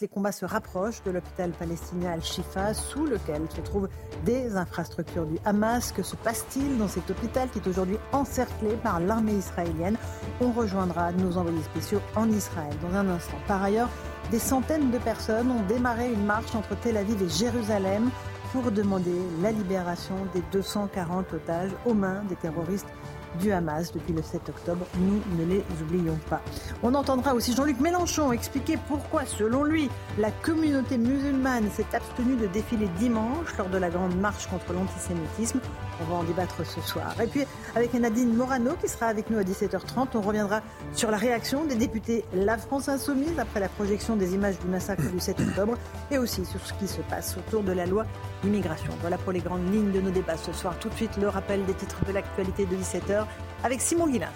Les combats se rapprochent de l'hôpital palestinien Al-Shifa, sous lequel se trouvent des infrastructures du Hamas. Que se passe-t-il dans cet hôpital qui est aujourd'hui encerclé par l'armée israélienne? On rejoindra nos envoyés spéciaux en Israël dans un instant. Par ailleurs, des centaines de personnes ont démarré une marche entre Tel Aviv et Jérusalem pour demander la libération des 240 otages aux mains des terroristes du Hamas depuis le 7 octobre. Nous ne les oublions pas. On entendra aussi Jean-Luc Mélenchon expliquer pourquoi, selon lui, la communauté musulmane s'est abstenue de défiler dimanche lors de la grande marche contre l'antisémitisme. On va en débattre ce soir. Et puis, avec Nadine Morano qui sera avec nous à 17h30, on reviendra sur la réaction des députés La France Insoumise après la projection des images du massacre du 7 octobre et aussi sur ce qui se passe autour de la loi immigration. Voilà pour les grandes lignes de nos débats ce soir. Tout de suite, le rappel des titres de l'actualité de 17h avec Simon Guillain.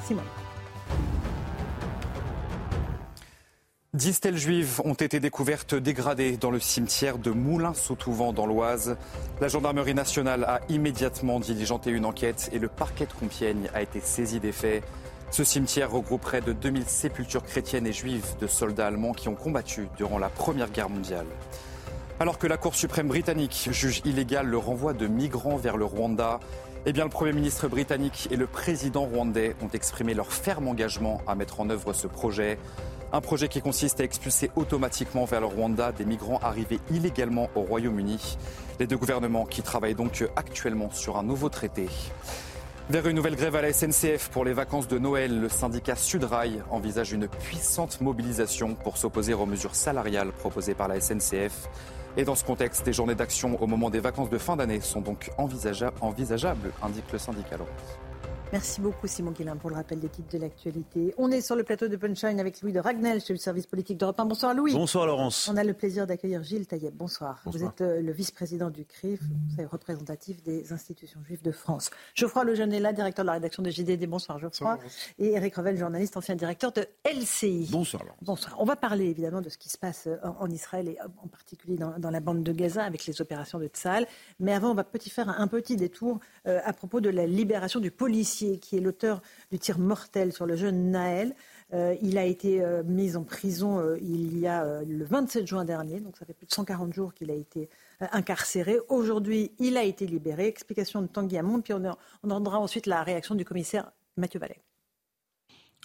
Dix stèles juives ont été découvertes dégradées dans le cimetière de Moulins-sous-Touvent dans l'Oise. La gendarmerie nationale a immédiatement diligenté une enquête et le parquet de Compiègne a été saisi des faits. Ce cimetière regroupe près de 2000 sépultures chrétiennes et juives de soldats allemands qui ont combattu durant la Première Guerre mondiale. Alors que la Cour suprême britannique juge illégal le renvoi de migrants vers le Rwanda, eh bien, le Premier ministre britannique et le président rwandais ont exprimé leur ferme engagement à mettre en œuvre ce projet. Un projet qui consiste à expulser automatiquement vers le Rwanda des migrants arrivés illégalement au Royaume-Uni. Les deux gouvernements qui travaillent donc actuellement sur un nouveau traité. Vers une nouvelle grève à la SNCF pour les vacances de Noël, le syndicat Sudrail envisage une puissante mobilisation pour s'opposer aux mesures salariales proposées par la SNCF. Et dans ce contexte, des journées d'action au moment des vacances de fin d'année sont donc envisagea- envisageables, indique le syndicat. Merci beaucoup Simon Guillain pour le rappel des titres de l'actualité. On est sur le plateau de Punchline avec Louis de Ragnel chez le service politique d'Europe 1. Bonsoir Louis. Bonsoir Laurence. On a le plaisir d'accueillir Gilles Taïeb. Bonsoir. Vous Bonsoir. êtes euh, le vice-président du CRIF, vous êtes représentatif des institutions juives de France. Geoffroy Lejeune est là, directeur de la rédaction de JDD. Bonsoir Geoffroy. Et Eric Revel, journaliste, ancien directeur de LCI. Bonsoir Laurence. Bonsoir. On va parler évidemment de ce qui se passe euh, en en Israël et euh, en particulier dans, dans la bande de Gaza avec les opérations de Tsahal. Mais avant, on va petit faire un petit détour euh, à propos de la libération du policier qui est l'auteur du tir mortel sur le jeune Naël. Euh, il a été euh, mis en prison euh, il y a le 27 juin dernier, donc ça fait plus de 140 jours qu'il a été incarcéré. Aujourd'hui, il a été libéré. Explication de Tanguy Hamon, puis on, on entendra ensuite la réaction du commissaire Mathieu Vallet.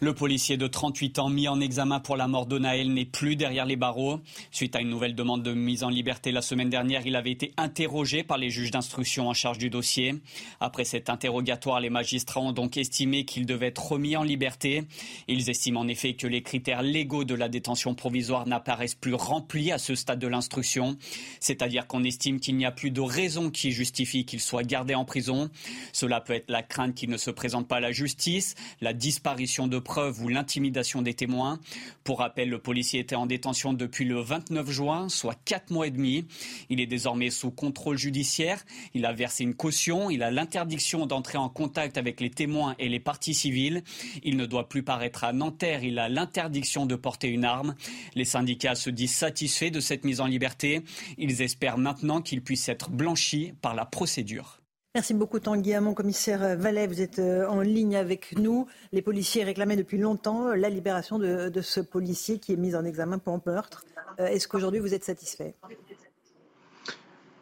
Le policier de 38 ans mis en examen pour la mort de Naël n'est plus derrière les barreaux. Suite à une nouvelle demande de mise en liberté la semaine dernière, il avait été interrogé par les juges d'instruction en charge du dossier. Après cet interrogatoire, les magistrats ont donc estimé qu'il devait être remis en liberté. Ils estiment en effet que les critères légaux de la détention provisoire n'apparaissent plus remplis à ce stade de l'instruction. C'est-à-dire qu'on estime qu'il n'y a plus de raison qui justifie qu'il soit gardé en prison. Cela peut être la crainte qu'il ne se présente pas à la justice, la disparition de preuves ou l'intimidation des témoins. Pour rappel, le policier était en détention depuis le 29 juin, soit quatre mois et demi. Il est désormais sous contrôle judiciaire. Il a versé une caution. Il a l'interdiction d'entrer en contact avec les témoins et les parties civiles. Il ne doit plus paraître à Nanterre. Il a l'interdiction de porter une arme. Les syndicats se disent satisfaits de cette mise en liberté. Ils espèrent maintenant qu'il puisse être blanchi par la procédure. Merci beaucoup Tanguy Hamon, commissaire Vallet, vous êtes euh, en ligne avec nous. Les policiers réclamaient depuis longtemps euh, la libération de, ce policier qui est mis en examen pour meurtre. Euh, Est-ce qu'aujourd'hui vous êtes satisfait?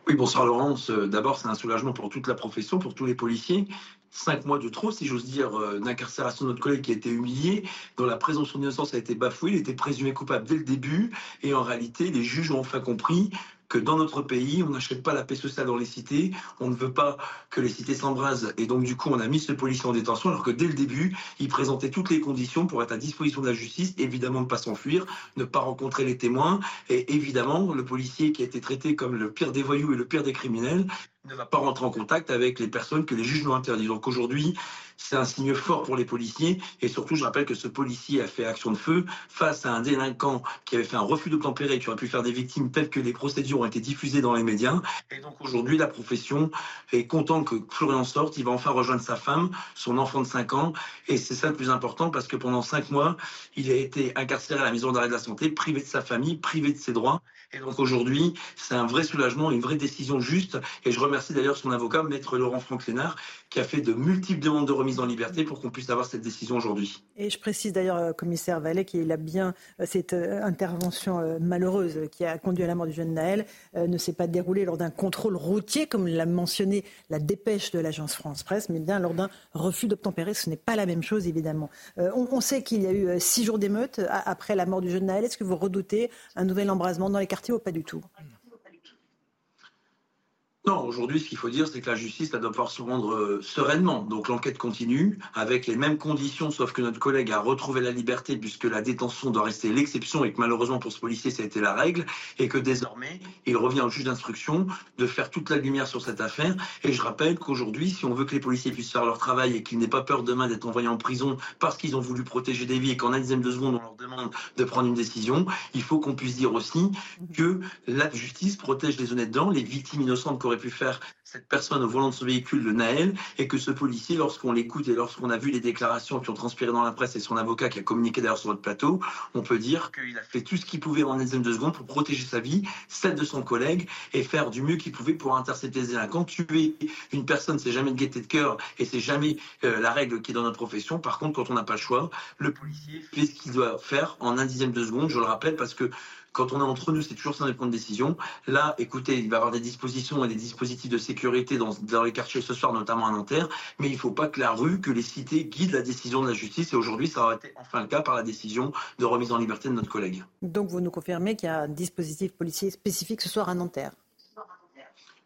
Oui, bonsoir Laurence. D'abord, c'est un soulagement pour toute la profession, pour tous les policiers. Cinq mois de trop, si j'ose dire, d'incarcération de notre collègue qui a été humilié, dont la présomption d'innocence a été bafouée, il était présumé coupable dès le début, et en réalité, les juges ont enfin compris que dans notre pays, on n'achète pas la paix sociale dans les cités, on ne veut pas que les cités s'embrasent, et donc du coup, on a mis ce policier en détention, alors que dès le début, il présentait toutes les conditions pour être à disposition de la justice, évidemment ne pas s'enfuir, ne pas rencontrer les témoins, et évidemment, le policier qui a été traité comme le pire des voyous et le pire des criminels ne va pas rentrer en contact avec les personnes que les juges nous interdit. Donc aujourd'hui, c'est un signe fort pour les policiers. Et surtout, je rappelle que ce policier a fait action de feu face à un délinquant qui avait fait un refus d'obtempérer, qui aurait pu faire des victimes telles que les procédures ont été diffusées dans les médias. Et donc aujourd'hui, la profession est contente que Florian sorte. Il va enfin rejoindre sa femme, son enfant de 5 ans. Et c'est ça le plus important parce que pendant 5 mois, il a été incarcéré à la maison d'arrêt de la santé, privé de sa famille, privé de ses droits. Et donc aujourd'hui, c'est un vrai soulagement, une vraie décision juste. Et je remercie d'ailleurs son avocat, maître Laurent Franclénard, qui a fait de multiples demandes de remise en liberté pour qu'on puisse avoir cette décision aujourd'hui. Et je précise d'ailleurs, euh, commissaire Vallet, qu'il a bien euh, cette euh, intervention malheureuse qui a conduit à la mort du jeune Naël ne s'est pas déroulée lors d'un contrôle routier, comme l'a mentionné la dépêche de l'agence France Presse, mais bien lors d'un refus d'obtempérer. Ce n'est pas la même chose, évidemment. On, sait qu'il y a eu six jours d'émeute après la mort du jeune Naël. Est-ce que vous redoutez un nouvel embrasement dans les quartiers pas du tout non, aujourd'hui, ce qu'il faut dire, c'est que la justice doit pouvoir se rendre euh, sereinement. Donc l'enquête continue avec les mêmes conditions, sauf que notre collègue a retrouvé la liberté puisque la détention doit rester l'exception et que malheureusement pour ce policier, ça a été la règle et que désormais, il revient au juge d'instruction de faire toute la lumière sur cette affaire. Et je rappelle qu'aujourd'hui, si on veut que les policiers puissent faire leur travail et qu'ils n'aient pas peur demain d'être envoyés en prison parce qu'ils ont voulu protéger des vies et qu'en un dixième de seconde, on leur demande de prendre une décision, il faut qu'on puisse dire aussi que la justice protège les honnêtes dents, les victimes innocentes aurait pu faire cette personne au volant de son véhicule, le Naël, et que ce policier, lorsqu'on l'écoute et lorsqu'on a vu les déclarations qui ont transpiré dans la presse et son avocat qui a communiqué d'ailleurs sur votre plateau, on peut dire qu'il a fait tout ce qu'il pouvait en une dizaine de secondes pour protéger sa vie, celle de son collègue, et faire du mieux qu'il pouvait pour intercepter les délinquants. Tuer une personne, c'est jamais de gaieté de cœur et c'est jamais euh, la règle qui est dans notre profession. Par contre, quand on n'a pas le choix, le policier fait ce qu'il doit faire en un dixième de seconde, je le rappelle, parce que quand on est entre nous, c'est toujours ça de prendre décision. Là, écoutez, il va y avoir des dispositions et des dispositifs de sécurité dans, les quartiers ce soir, notamment à Nanterre, mais il ne faut pas que la rue, que les cités guident la décision de la justice. Et aujourd'hui, ça aura été enfin le cas par la décision de remise en liberté de notre collègue. Donc vous nous confirmez qu'il y a un dispositif policier spécifique ce soir à Nanterre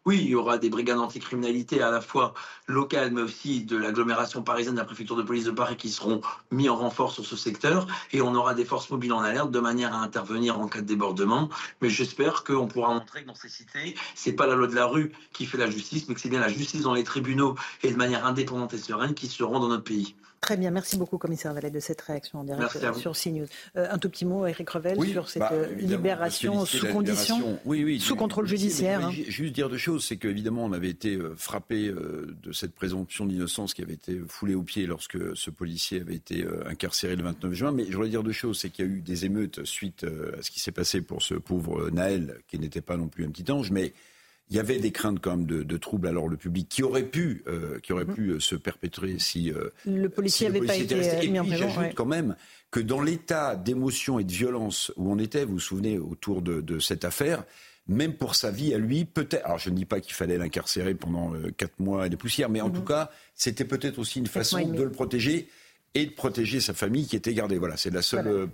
oui, il y aura des brigades anticriminalité à la fois locales, mais aussi de l'agglomération parisienne, de la préfecture de police de Paris, qui seront mis en renfort sur ce secteur. Et on aura des forces mobiles en alerte de manière à intervenir en cas de débordement. Mais j'espère qu'on pourra montrer que dans ces cités, c'est pas la loi de la rue qui fait la justice, mais que c'est bien la justice dans les tribunaux et de manière indépendante et sereine qui se rend dans notre pays. Très bien, merci beaucoup, commissaire Vallet, de cette réaction en direct sur CNews. Euh, un tout petit mot, Eric Revel, sur cette bah, euh, libération sous condition, oui, oui, sous contrôle judiciaire. Hein. Juste dire deux choses, c'est qu'évidemment, on avait été euh, frappé de cette présomption d'innocence qui avait été foulée au pied lorsque ce policier avait été incarcéré le 29 juin. Mais je voudrais dire deux choses, c'est qu'il y a eu des émeutes suite à ce qui s'est passé pour ce pauvre Naël, qui n'était pas non plus un petit ange, mais il y avait des craintes quand même de, troubles alors le public qui aurait pu, euh, qui aurait mhm. pu euh, se perpétrer si euh, le policier n'avait pas été mis en prison. J'ajoute quand même que dans l'état d'émotion et de violence où on était, vous vous souvenez autour de, cette affaire, même pour sa vie à lui, peut-être. Alors je ne dis pas qu'il fallait l'incarcérer pendant quatre mois et des poussières, mais en mhm. tout cas, c'était peut-être aussi une façon de le protéger et de protéger sa famille qui était gardée. Voilà, c'est la seule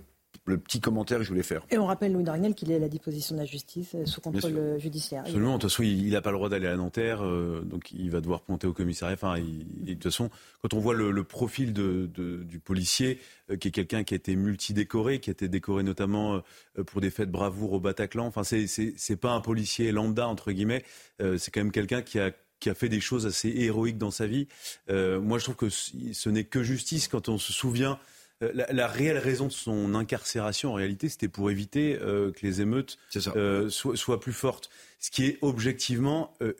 le petit commentaire que je voulais faire. Et on rappelle, Louis Daniel, qu'il est à la disposition de la justice euh, sous contrôle euh, judiciaire. Absolument. De toute façon, il n'a pas le droit d'aller à Nanterre, euh, donc il va devoir pointer au commissariat. Enfin, de toute façon, quand on voit le, profil de, du policier, qui est quelqu'un qui a été multidécoré, qui a été décoré notamment pour des faits de bravoure au Bataclan. Enfin, c'est pas un policier lambda entre guillemets. c'est quand même quelqu'un qui a qui a fait des choses assez héroïques dans sa vie. moi, je trouve que ce n'est que justice quand on se souvient euh, la, réelle raison de son incarcération, en réalité, c'était pour éviter euh, que les émeutes euh, soient, plus fortes ce qui est objectivement euh,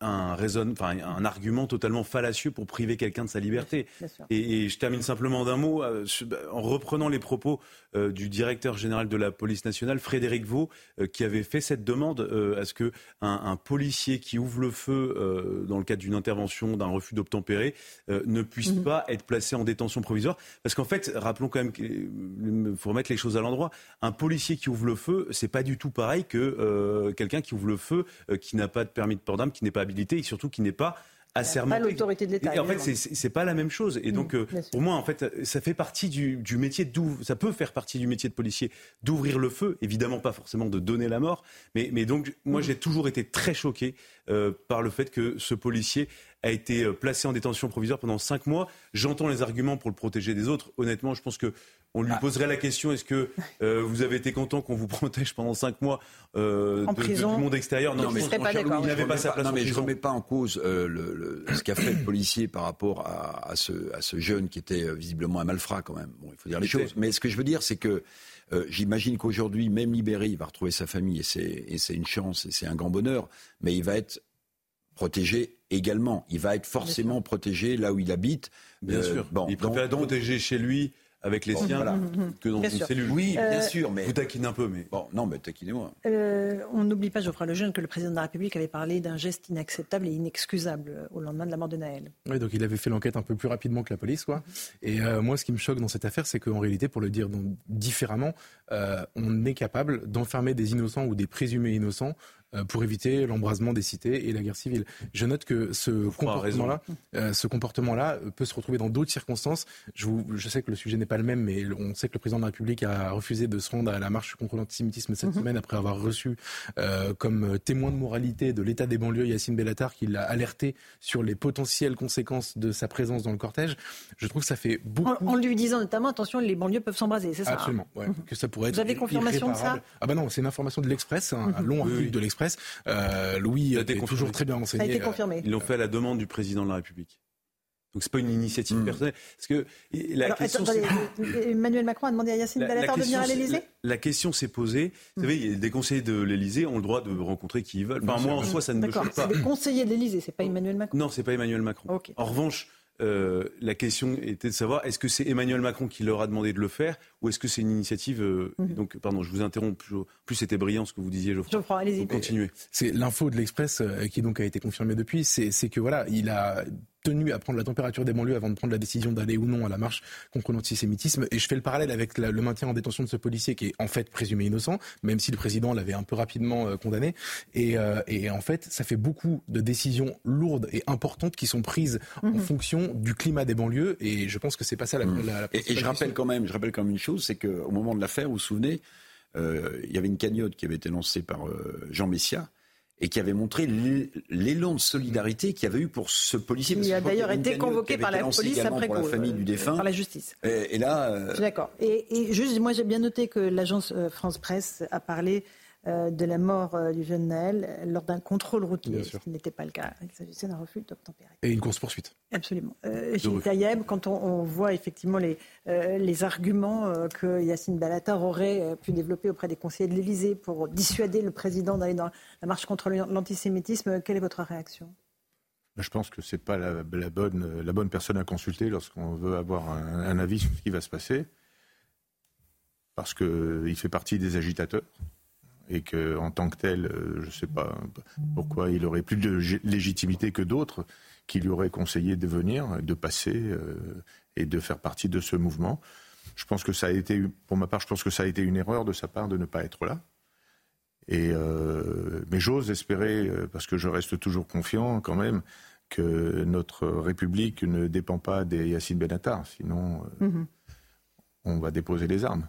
un, raison, enfin, un argument totalement fallacieux pour priver quelqu'un de sa liberté. Et, je termine simplement d'un mot, euh, en reprenant les propos euh, du directeur général de la police nationale, Frédéric Vaux, qui avait fait cette demande à ce que un, policier qui ouvre le feu dans le cadre d'une intervention, d'un refus d'obtempérer, ne puisse mhm. pas être placé en détention provisoire. Parce qu'en fait, rappelons quand même qu'il faut remettre les choses à l'endroit. Un policier qui ouvre le feu, c'est pas du tout pareil que quelqu'un qui ouvre le feu euh, qui n'a pas de permis de port d'armes, qui n'est pas habilité et surtout qui n'est pas assermenté. Pas l'autorité de l'État. Et en fait, c'est pas la même chose. Et donc, mm, euh, pour moi, en fait, ça fait partie du, métier d'ouvrir, ça peut faire partie du métier de policier d'ouvrir le feu. Évidemment, pas forcément de donner la mort, mais, mais donc, moi, mm. j'ai toujours été très choqué euh, par le fait que ce policier a été placé en détention provisoire pendant cinq mois. J'entends les arguments pour le protéger des autres. Honnêtement, je pense que on lui ah. poserait la question est-ce que euh, vous avez été content qu'on vous protège pendant cinq mois euh, du monde extérieur? Non, mais, il n'avait pas sa place. Non, mais je ne remets pas en cause le, ce qu'a fait le policier par rapport à, ce, à ce jeune qui était visiblement un malfrat quand même. Bon, il faut dire les choses. Mais ce que je veux dire, c'est que j'imagine qu'aujourd'hui, même libéré, il va retrouver sa famille et c'est une chance et c'est un grand bonheur, mais il va être protégé également. Il va être forcément protégé là où il habite. Bien sûr. Bon, il préfère être protégé chez lui avec les siens que dans une cellule. Oui, bien euh, sûr, mais vous taquinez un peu, mais bon, non, mais taquinez-moi. Euh, on n'oublie pas, Geoffroy Lejeune, que le président de la République avait parlé d'un geste inacceptable et inexcusable euh, au lendemain de la mort de Naël. Oui, donc il avait fait l'enquête un peu plus rapidement que la police, quoi. Et moi, ce qui me choque dans cette affaire, c'est qu'en réalité, pour le dire différemment, on est capable d'enfermer des innocents ou des présumés innocents euh, pour éviter l'embrasement des cités et la guerre civile. Je note que ce comportement-là, euh, ce comportement-là peut se retrouver dans d'autres circonstances. Je, je, sais que le sujet n'est pas le même, mais on sait que le président de la République a refusé de se rendre à la marche contre l'antisémitisme cette mhm. semaine après avoir reçu euh, comme témoin de moralité de l'état des banlieues Yacine Bellatar, qui l'a alerté sur les potentielles conséquences de sa présence dans le cortège. Je trouve que ça fait beaucoup. En, lui disant notamment attention, les banlieues peuvent s'embraser, c'est ça hein? Absolument. Ouais, que ça pourrait être. Vous avez confirmation de ça? Ah ben non, c'est une information de l'Express, un, mhm. long article de l'Express presse. Euh, Louis a été toujours très bien renseigné. Ça a été confirmé. Ils l'ont fait à la demande du président de la République. Donc c'est pas une initiative hmm. personnelle. Parce que la question, Emmanuel Macron a demandé à Yacine Bellatar de venir à l'Élysée. La, question s'est posée. Vous savez, des conseillers de l'Élysée ont le droit de rencontrer qui ils veulent. Enfin, moi en soi, ça ne me choque pas. C'est des conseillers de l'Élysée, c'est pas Emmanuel Macron. Non, c'est pas Emmanuel Macron. En revanche, euh, la question était de savoir est-ce que c'est Emmanuel Macron qui leur a demandé de le faire ou est-ce que c'est une initiative euh, mhm. Donc, pardon, je vous interromps. Plus, c'était brillant ce que vous disiez, Geoffroy. Geoffroy, allez-y. Continuez. C'est l'info de l'Express euh, qui donc a été confirmée depuis. C'est que voilà, il a tenu à prendre la température des banlieues avant de prendre la décision d'aller ou non à la marche contre l'antisémitisme. Et je fais le parallèle avec le maintien en détention de ce policier qui est en fait présumé innocent, même si le président l'avait un peu rapidement euh, condamné. Et, euh, et, en fait, ça fait beaucoup de décisions lourdes et importantes qui sont prises en mhm. fonction du climat des banlieues. Et je pense que c'est pas ça la, mhm. la, et, je rappelle quand même, je rappelle quand même une chose, c'est qu'au moment de l'affaire, vous vous souvenez, euh, il y avait une cagnotte qui avait été lancée par Jean Messia et qui avait montré l'élan de solidarité qu'il y avait eu pour ce policier. Il a d'ailleurs été convoqué par la police après pour la famille du défunt. Par la justice. Et, là. Euh, d'accord. Et, et, juste, moi j'ai bien noté que l'agence euh, France Presse a parlé euh, de la mort euh, du jeune Naël lors d'un contrôle routier, ce qui n'était pas le cas. Il s'agissait d'un refus d'obtempérer. Et une course-poursuite. Absolument. Euh, Gilles Taïeb, quand on, voit effectivement les, euh, les arguments que Yacine Ballatar aurait pu développer auprès des conseillers de l'Élysée pour dissuader le président d'aller dans la marche contre l'antisémitisme, quelle est votre réaction? Je pense que ce n'est pas la, bonne, la bonne personne à consulter lorsqu'on veut avoir un, un, avis sur ce qui va se passer, parce qu'il fait partie des agitateurs et qu'en tant que tel, euh, je ne sais pas pourquoi il aurait plus de légitimité que d'autres qui lui auraient conseillé de venir, de passer euh, et de faire partie de ce mouvement. Je pense que ça a été, pour ma part, je pense que ça a été une erreur de sa part de ne pas être là. Et euh, mais j'ose espérer, parce que je reste toujours confiant quand même, que notre République ne dépend pas des Yassine Benatar, sinon mm-hmm. on va déposer les armes.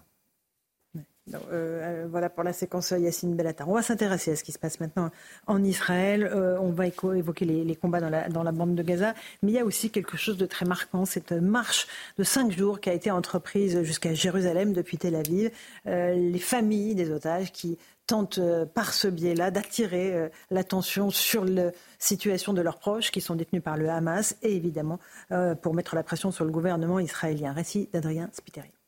Euh, voilà pour la séquence Yacine Bellatar. On va s'intéresser à ce qui se passe maintenant en Israël. Euh, on va évoquer les, combats dans la, bande de Gaza. Mais il y a aussi quelque chose de très marquant, cette marche de cinq jours qui a été entreprise jusqu'à Jérusalem depuis Tel Aviv. Euh, les familles des otages qui tentent par ce biais-là d'attirer l'attention sur la situation de leurs proches qui sont détenus par le Hamas et évidemment pour mettre la pression sur le gouvernement israélien. Récit d'Adrien Spiteri.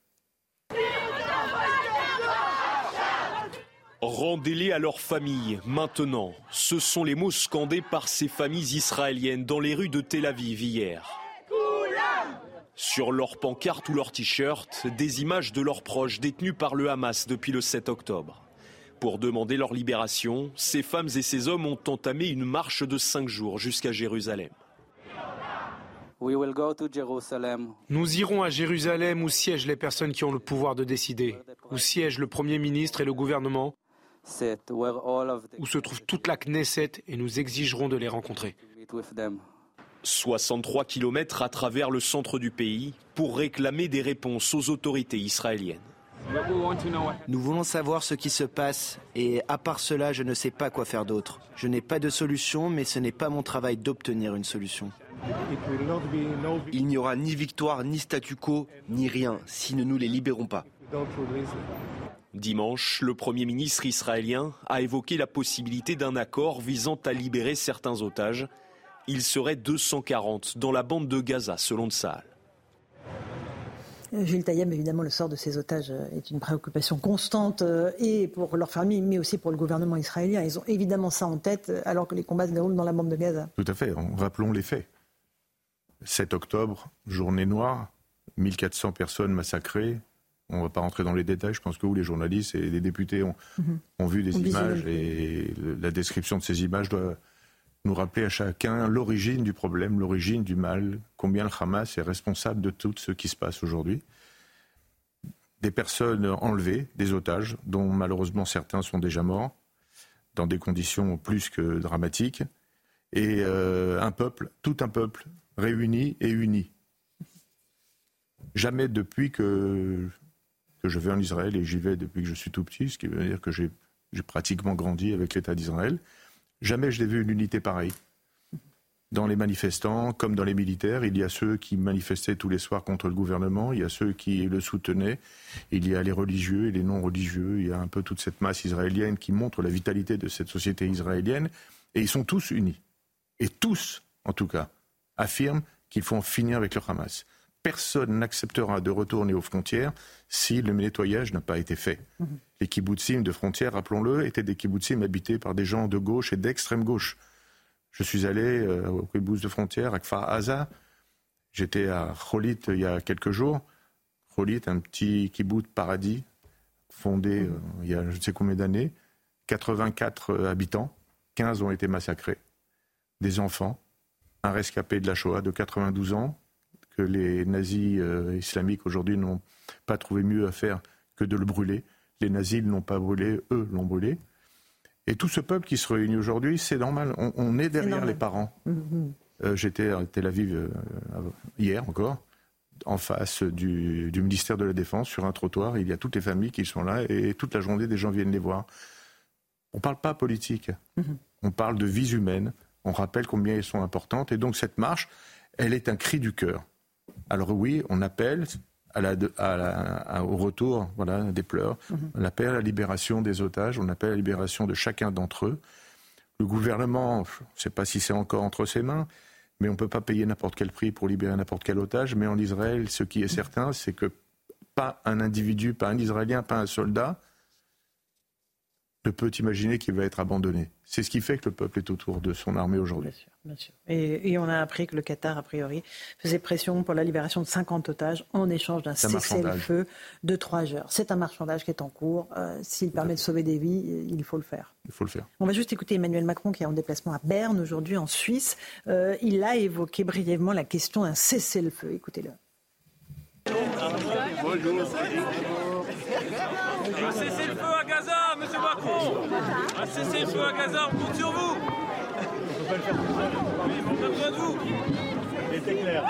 Rendez-les à leur famille, maintenant. Ce sont les mots scandés par ces familles israéliennes dans les rues de Tel Aviv hier. Sur leurs pancartes ou leurs t-shirts, des images de leurs proches détenus par le Hamas depuis le 7 octobre. Pour demander leur libération, ces femmes et ces hommes ont entamé une marche de cinq jours jusqu'à Jérusalem. Nous irons à Jérusalem où siègent les personnes qui ont le pouvoir de décider, où siègent le Premier ministre et le gouvernement, où se trouve toute la Knesset et nous exigerons de les rencontrer. 63 km à travers le centre du pays pour réclamer des réponses aux autorités israéliennes. Nous voulons savoir ce qui se passe et à part cela, je ne sais pas quoi faire d'autre. Je n'ai pas de solution, mais ce n'est pas mon travail d'obtenir une solution. Il n'y aura ni victoire, ni statu quo, ni rien si nous ne les libérons pas. Dimanche, le Premier ministre israélien a évoqué la possibilité d'un accord visant à libérer certains otages. Il serait 240 dans la bande de Gaza, selon Tsahal. Jules Taïeb, évidemment, le sort de ces otages euh, est une préoccupation constante euh, et pour leur famille, mais aussi pour le gouvernement israélien. Ils ont évidemment ça en tête euh, alors que les combats se déroulent dans la bande de Gaza. Tout à fait. Rappelons les faits. 7 octobre, journée noire, 1400 personnes massacrées. On ne va pas rentrer dans les détails. Je pense que vous, les journalistes et les députés, ont, mhm. vu des images et la description de ces images doit nous rappeler à chacun l'origine du problème, l'origine du mal, combien le Hamas est responsable de tout ce qui se passe aujourd'hui. Des personnes enlevées, des otages, dont malheureusement certains sont déjà morts, dans des conditions plus que dramatiques, et euh, un peuple, tout un peuple, réuni et uni. Jamais depuis que, que je vais en Israël, et j'y vais depuis que je suis tout petit, ce qui veut dire que j'ai pratiquement grandi avec l'État d'Israël, Jamais je n'ai vu une unité pareille. Dans les manifestants, comme dans les militaires, il y a ceux qui manifestaient tous les soirs contre le gouvernement, il y a ceux qui le soutenaient, il y a les religieux et les non-religieux, il y a un peu toute cette masse israélienne qui montre la vitalité de cette société israélienne, et ils sont tous unis. Et tous, en tout cas, affirment qu'il faut en finir avec le Hamas personne n'acceptera de retourner aux frontières si le nettoyage n'a pas été fait. Mhm. Les kibbutzim de frontières, rappelons-le, étaient des kibbutzim habités par des gens de gauche et d'extrême gauche. Je suis allé euh, au kibbutz de frontières à Kfar Aza. J'étais à Cholit il y a quelques jours. Cholit, un petit kibbutz paradis fondé euh, il y a je ne sais combien d'années. 84 euh, habitants, 15 ont été massacrés. Des enfants, un rescapé de la Shoah de 92 ans, que les nazis euh, islamiques aujourd'hui n'ont pas trouvé mieux à faire que de le brûler. Les nazis ne l'ont pas brûlé, eux l'ont brûlé. Et tout ce peuple qui se réunit aujourd'hui, c'est normal. On, est derrière les parents. Mmh, mmh. Euh, j'étais à Tel Aviv euh, hier encore, en face du, ministère de la Défense, sur un trottoir. Il y a toutes les familles qui sont là et toute la journée, des gens viennent les voir. On ne parle pas politique. Mmh. On parle de vies humaines. On rappelle combien elles sont importantes. Et donc cette marche, elle est un cri du cœur. Alors oui, on appelle au retour voilà, des pleurs, mhm. on appelle à la libération des otages, on appelle à la libération de chacun d'entre eux. Le gouvernement, je ne sais pas si c'est encore entre ses mains, mais on ne peut pas payer n'importe quel prix pour libérer n'importe quel otage. Mais en Israël, ce qui est certain, c'est que pas un individu, pas un Israélien, pas un soldat ne peut imaginer qu'il va être abandonné. C'est ce qui fait que le peuple est autour de son armée aujourd'hui. Bien sûr, Et, on a appris que le Qatar, a priori, faisait pression pour la libération de 50 otages en échange d'un cessez-le-feu de trois heures. C'est un marchandage qui est en cours. Euh, s'il permet de sauver des vies, il faut le faire. Il faut le faire. On va juste écouter Emmanuel Macron qui est en déplacement à Berne aujourd'hui en Suisse. Euh, il a évoqué brièvement la question d'un cessez-le-feu. Écoutez-le. Un cessez-le-feu à Gaza, monsieur Macron Un cessez-le-feu à Gaza, on compte sur vous pas le faire tout seul. on a besoin de vous. C'était clair.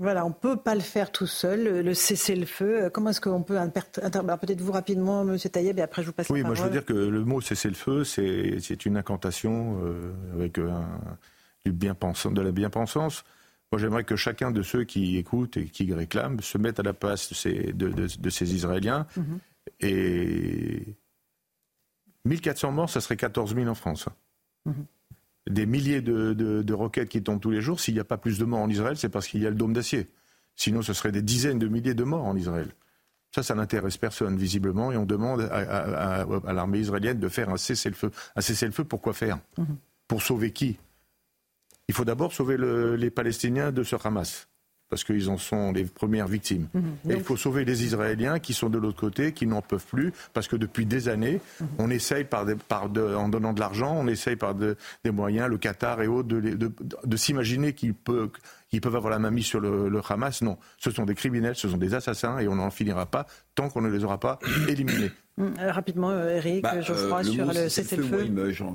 Voilà, on ne peut pas le faire tout seul, le cessez-le-feu. Comment est-ce qu'on peut bah, peut-être vous rapidement, Monsieur Taïeb, et après je vous passe oui, la parole. Oui, moi je veux dire que le mot cessez-le-feu, c'est une incantation euh, avec un, du bien de la bien-pensance. Moi, j'aimerais que chacun de ceux qui écoutent et qui réclament se mette à la place de ces, de, ces Israéliens. Mhm. Et 1400 morts, ça serait 14 000 en France. Mhm. Des milliers de, roquettes qui tombent tous les jours. S'il n'y a pas plus de morts en Israël, c'est parce qu'il y a le dôme d'acier. Sinon, ce serait des dizaines de milliers de morts en Israël. Ça, ça n'intéresse personne, visiblement, et on demande à, l'armée israélienne de faire un cessez-le-feu. Un cessez-le-feu, pourquoi faire? Mhm. Pour sauver qui? Il faut d'abord sauver les Palestiniens de ce Hamas parce qu'ils en sont les premières victimes. Mhm. Et il faut sauver les Israéliens qui sont de l'autre côté, qui n'en peuvent plus, parce que depuis des années, mhm. on essaye, par, en donnant de l'argent, on essaye par des moyens, le Qatar et autres, de, s'imaginer qu'ils peuvent, avoir la main mise sur le, le, Hamas. Non, ce sont des criminels, ce sont des assassins, et on n'en finira pas tant qu'on ne les aura pas éliminés. Hum, euh, rapidement, euh, Eric, bah, Geoffroy, euh, sur le cessez-le-feu.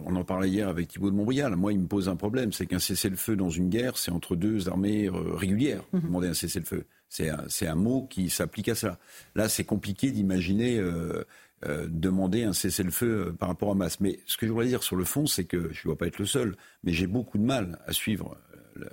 On en parlait hier avec Thibault de Montbrial. Moi, il me pose un problème, c'est qu'un cessez-le-feu dans une guerre, c'est entre deux armées régulières. Mmh. Demander un cessez-le-feu, c'est un, un, mot qui s'applique à ça. Là, c'est compliqué d'imaginer demander un cessez-le-feu par rapport à masse. Mais ce que je voudrais dire sur le fond, c'est que je ne dois pas être le seul, mais j'ai beaucoup de mal à suivre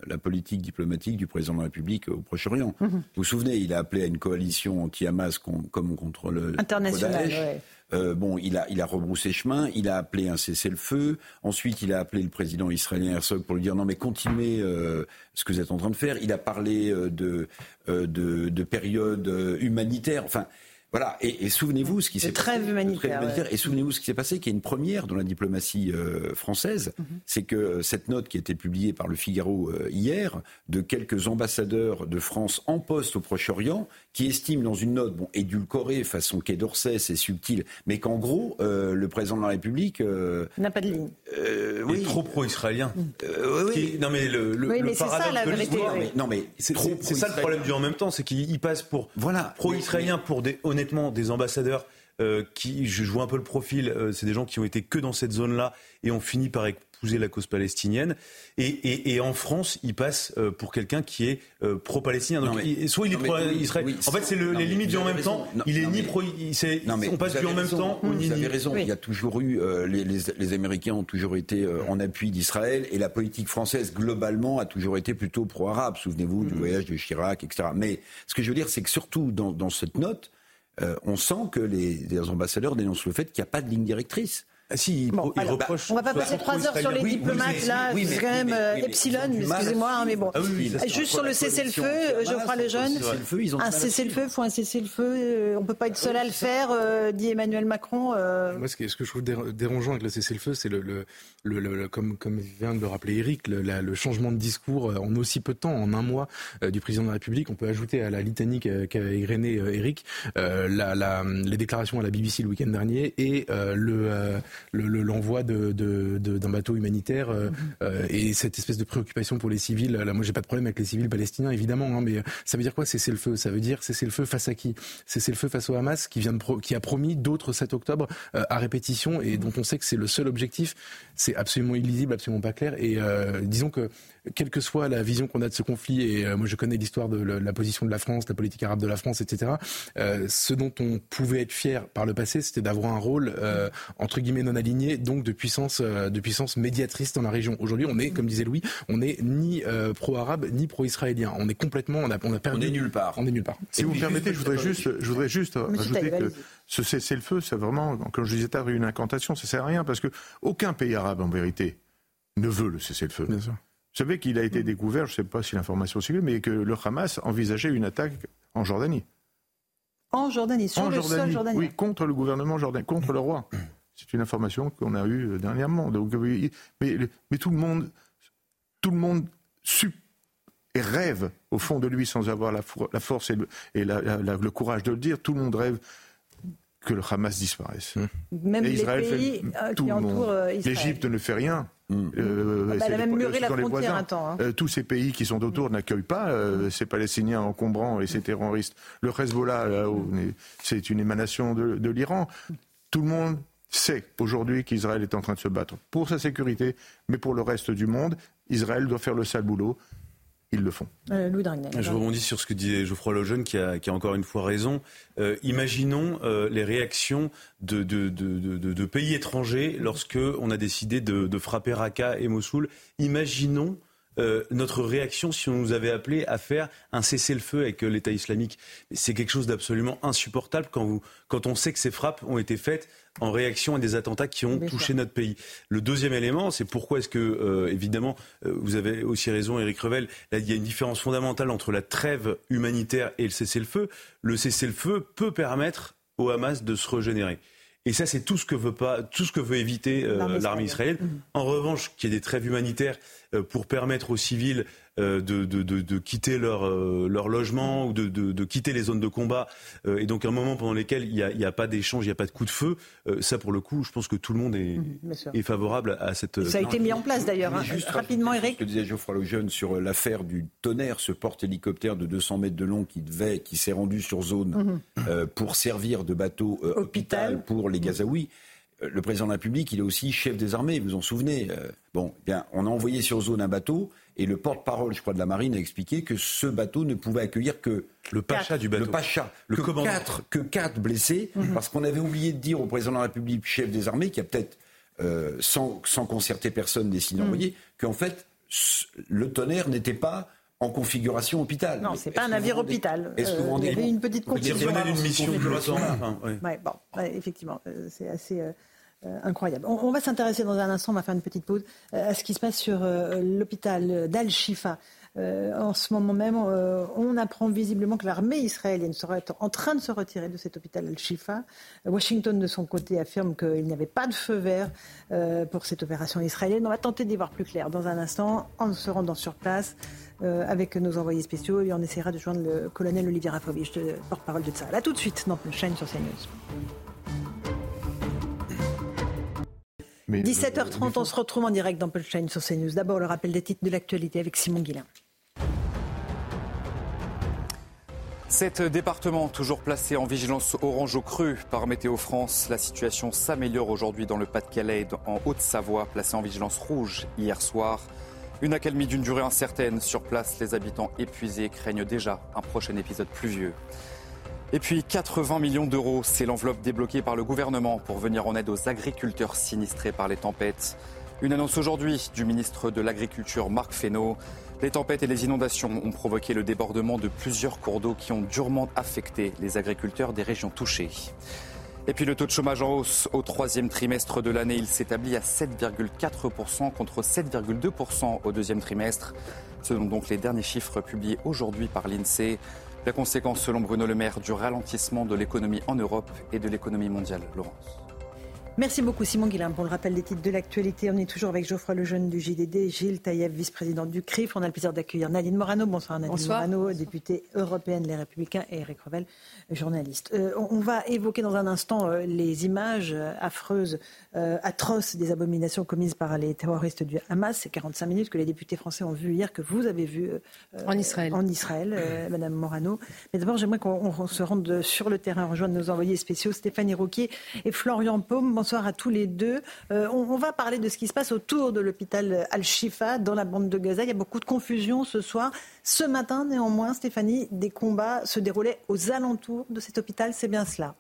la, politique diplomatique du président de la République au Proche-Orient. Mhm. Vous vous souvenez, il a appelé à une coalition anti-Hamas comme contre le international. Euh, bon, il a, il a rebroussé chemin, il a appelé un cessez-le-feu. Ensuite, il a appelé le président israélien Herzog pour lui dire non, mais continuez euh, ce que vous êtes en train de faire. Il a parlé euh, de, de, de période humanitaire. Enfin, voilà, et, souvenez-vous ce qui s'est passé. humanitaire. Et souvenez-vous ce qui s'est passé, qui est une première dans la diplomatie euh, française, mhm. c'est que cette note qui a été publiée par le Figaro euh, hier, de quelques ambassadeurs de France en poste au Proche-Orient, qui estiment dans une note, bon, édulcorée, façon Quai d'Orsay, c'est subtil, mais qu'en gros, euh, le président de la République... N'a pas de ligne. oui. Est trop pro-israélien. oui. Non mais le, le, oui, mais c'est ça la vérité. Non mais c'est ça le problème du en même temps, c'est qu'il passe pour voilà. pro-israélien pour des honnêtement des ambassadeurs euh, qui, je vois un peu le profil, euh, c'est des gens qui ont été que dans cette zone-là et ont fini par épouser la cause palestinienne. Et, et, en France, il passe euh, pour quelqu'un qui est pro-palestinien. Donc, soit il est pro-israël. en fait, c'est les limites du en même temps. il est ni pro. on passe du en même temps. Vous avez raison. Il y a toujours eu. Les, les, Américains ont toujours été en appui d'Israël et la politique française globalement a toujours été plutôt pro-arabe. Souvenez-vous du mm-hmm. voyage de Chirac, etc. Mais ce que je veux dire, c'est que surtout dans, dans cette note on sent que les, ambassadeurs dénoncent le fait qu'il n'y a pas de ligne directrice. Ah si, il, bon, on va pas passer trois heures sur les diplomates là, c'est quand même euh, Epsilon, excusez-moi, hein, mais bon. Ah Juste sur le cessez-le-feu, Geoffroy Lejeune, un cessez-le-feu, faut un cessez-le-feu, euh, on peut pas être seul à le faire, euh, dit Emmanuel Macron. Moi, ce que, je trouve dérangeant avec le cessez-le-feu, c'est le, le, le, comme, comme vient de le rappeler Eric, le, changement de discours en aussi peu de temps, en un mois, du président de la République. On peut ajouter à la litanie qu'a égrené Eric la, la, les déclarations à la BBC le week-end dernier et le l'envoi le, de, d'un bateau humanitaire euh, mhm. euh, et cette espèce de préoccupation pour les civils. Là, moi, j'ai pas de problème avec les civils palestiniens, évidemment, hein, mais ça veut dire quoi? Cesser le feu Ça veut dire cesser le feu face à qui? Cesser le feu face au Hamas qui vient de qui a promis d'autres 7 octobre euh, à répétition et dont on sait que c'est le seul objectif. C'est absolument illisible, absolument pas clair. Et disons que quelle que soit la vision qu'on a de ce conflit, et euh, moi je connais l'histoire de la position de la France, la politique arabe de la France, etc., euh, ce dont on pouvait être fier par le passé, c'était d'avoir un rôle, euh, entre guillemets, non aligné, donc de puissance, de puissance médiatrice dans la région. Aujourd'hui, on est, comme disait Louis, on n'est ni pro-arabe, ni pro-israélien. On est complètement, on a, on a perdu. On est nulle part. On est nulle part. Si vous me permettez, je voudrais juste, je voudrais juste rajouter que ce cessez-le-feu, c'est vraiment, comme je disais tout une incantation, ça sert à rien, parce que aucun pays arabe, en vérité, ne veut le cessez-le-feu. Bien sûr. Vous savez qu'il a été découvert, je ne sais pas si l'information est mais que le Hamas envisageait une attaque en Jordanie. En Jordanie, sur le sol jordanien Oui, contre le gouvernement jordanien, contre le roi. C'est une information qu'on a eue dernièrement. Donc, mais, mais, tout le monde, tout le monde et rêve au fond de lui, sans avoir la, force et, le, courage de le dire, tout le monde rêve que le Hamas disparaisse. Même les pays euh, qui entourent euh, Israël. L'Égypte ne fait rien. Mm. Euh, ah bah, elle a même muré la frontière un temps. Hein. Euh, tous ces pays qui sont autour n'accueillent pas euh, ces Palestiniens encombrants et ces terroristes. Le Hezbollah, c'est une émanation de, de l'Iran. Tout le monde sait aujourd'hui qu'Israël est en train de se battre pour sa sécurité, mais pour le reste du monde. Israël doit faire le sale boulot ils le font. Euh, je rebondis sur ce que disait Geoffroy Lejeune, qui a, qui a encore une fois raison. Euh, imaginons euh, les réactions de, de, de, de, pays étrangers lorsque on a décidé de, frapper Raqqa et Mossoul. Imaginons notre réaction si on nous avait appelé à faire un cessez-le-feu avec l'État islamique. C'est quelque chose d'absolument insupportable quand, vous, quand on sait que ces frappes ont été faites en réaction à des attentats qui ont touché notre pays. Le deuxième élément, c'est pourquoi est-ce que, euh, évidemment, euh, vous avez aussi raison, Éric Revel, là, il y a une différence fondamentale entre la trêve humanitaire et le cessez-le-feu. Le cessez-le-feu peut permettre au Hamas de se régénérer. Et ça, c'est tout ce que veut pas, tout ce que veut éviter euh, l'armée israélienne. Mmh. En revanche, qu'il y ait des trêves humanitaires pour permettre aux civils euh, de, de, de, quitter leur, euh, leur logement ou de, quitter les zones de combat. Euh, et donc un moment pendant lequel il n'y a, a, pas d'échange, il n'y a pas de coup de feu, ça pour le coup, je pense que tout le monde est, mmh, est favorable à cette... Ça a été mis en place d'ailleurs. Hein. Rapidement, Eric. Ce que disait Geoffroy Lejeune sur l'affaire du tonnerre, ce porte-hélicoptère de 200 mètres de long qui devait, qui s'est rendu sur zone mmh. pour servir de bateau hôpital. pour les Gazaouis le président de la République, il est aussi chef des armées, vous vous en souvenez. bon, eh bien, on a envoyé sur zone un bateau et le porte-parole, je crois, de la marine a expliqué que ce bateau ne pouvait accueillir que le pacha du bateau. Le pacha. Le que, quatre, que quatre blessés, mhm. parce qu'on avait oublié de dire au président de la République, chef des armées, qui a peut-être, euh, sans, concerter personne, décidé d'envoyer, mhm. qu'en fait, le tonnerre n'était pas en configuration hôpital. Non, c'est pas un navire hôpital. Est-ce que vous Euh, il y avait une petite confusion. une mission de Ouais, bon, ouais, effectivement, euh, c'est assez euh, euh, incroyable. On, va s'intéresser dans un instant, on va faire une petite pause, euh, à ce qui se passe sur euh, l'hôpital d'Al-Shifa. En ce moment même, on apprend visiblement que l'armée israélienne serait en train de se retirer de cet hôpital Al-Shifa. Washington, de son côté, affirme qu'il n'y avait pas de feu vert pour cette opération israélienne. On va tenter d'y voir plus clair dans un instant, en se rendant sur place avec nos envoyés spéciaux et on essaiera de joindre le colonel Olivier Rafovich, le porte-parole de ça. A tout de suite dans chaîne sur CNews. 17h30, on se retrouve en direct dans Punchline sur CNews. D'abord, le rappel des titres de l'actualité avec Simon Guillain. Sept départements toujours placés en vigilance orange au cru par Météo France. La situation s'améliore aujourd'hui dans le Pas-de-Calais, en Haute-Savoie, placé en vigilance rouge hier soir. Une accalmie d'une durée incertaine sur place. Les habitants épuisés craignent déjà un prochain épisode pluvieux. Et puis 80 millions d'euros, c'est l'enveloppe débloquée par le gouvernement pour venir en aide aux agriculteurs sinistrés par les tempêtes. Une annonce aujourd'hui du ministre de l'Agriculture Marc Fesneau. Les tempêtes et les inondations ont provoqué le débordement de plusieurs cours d'eau qui ont durement affecté les agriculteurs des régions touchées. Et puis le taux de chômage en hausse au troisième trimestre de l'année, il s'établit à 7,4% contre 7,2% au deuxième trimestre. Selon donc les derniers chiffres publiés aujourd'hui par l'INSEE, la conséquence selon Bruno Le Maire du ralentissement de l'économie en Europe et de l'économie mondiale. Laurence. Merci beaucoup Simon Guillain pour le rappel des titres de l'actualité. On est toujours avec Geoffroy Lejeune du JDD, Gilles Taïev, vice-président du CRIF. On a le plaisir d'accueillir Nadine Morano. Bonsoir Nadine Bonsoir. Morano, députée européenne Les Républicains et Eric Revel, journaliste. Euh, on, va évoquer dans un instant euh, les images euh, affreuses, atroces des abominations commises par les terroristes du Hamas. C'est 45 minutes que les députés français ont vu hier, que vous avez vu En Israël. en Israël, Madame Morano. Mais d'abord, j'aimerais qu'on on se rende sur le terrain, rejoindre nos envoyés spéciaux, Stéphanie Rouquier et Florian Paume. Bonsoir à tous les deux. Euh, on, on va parler de ce qui se passe autour de l'hôpital Al-Shifa, dans la bande de Gaza. Il y a beaucoup de confusion ce soir. Ce matin, néanmoins, Stéphanie, des combats se déroulaient aux alentours de cet hôpital. C'est bien cela.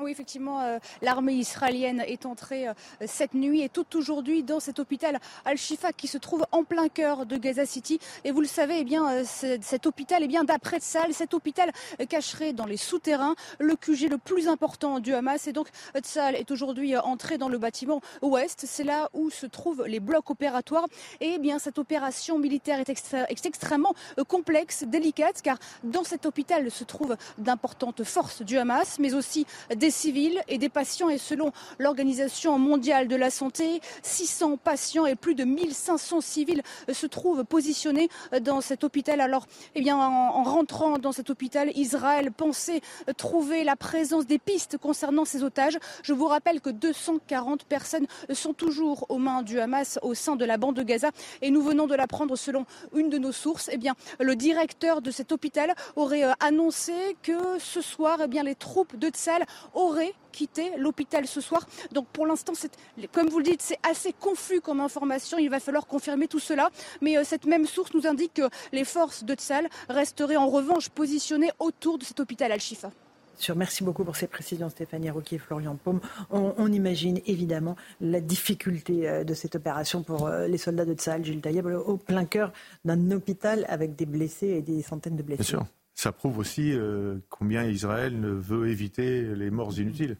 Oui, effectivement, euh, l'armée israélienne est entrée euh, cette nuit et tout aujourd'hui dans cet hôpital Al-Shifa qui se trouve en plein cœur de Gaza City. Et vous le savez, eh bien, euh, cet hôpital, eh bien, d'après Tzal, cet hôpital euh, cacherait dans les souterrains le QG le plus important du Hamas. Et donc, euh, Tzal est aujourd'hui entré dans le bâtiment ouest. C'est là où se trouvent les blocs opératoires. Et eh bien, cette opération militaire est, est extrêmement complexe, délicate, car dans cet hôpital se trouvent d'importantes forces du Hamas, mais aussi des civils et des patients. Et selon l'Organisation mondiale de la santé, 600 patients et plus de 1500 civils se trouvent positionnés dans cet hôpital. Alors, eh bien, en, en rentrant dans cet hôpital, Israël pensait trouver la présence des pistes concernant ces otages. Je vous rappelle que 240 personnes sont toujours aux mains du Hamas au sein de la bande de Gaza. Et nous venons de l'apprendre selon une de nos sources. Eh bien, le directeur de cet hôpital aurait euh, annoncé que ce soir, eh bien, les troupes de Tzal auraient quitté l'hôpital ce soir. Donc pour l'instant, c'est- comme vous le dites, c'est assez confus comme information. Il va falloir confirmer tout cela. Mais euh, cette même source nous indique que les forces de Tzal resteraient en revanche positionnées autour de cet hôpital Al-Shifa. Sûr. Merci beaucoup pour ces précisions, Stéphanie Rouquier et Florian Paume. On, on imagine évidemment la difficulté euh, de cette opération pour euh, les soldats de Tsahal, Gilles Taïeb, au plein cœur d'un hôpital avec des blessés et des centaines de blessés. Bien sûr. Ça prouve aussi euh, combien Israël veut éviter les morts inutiles.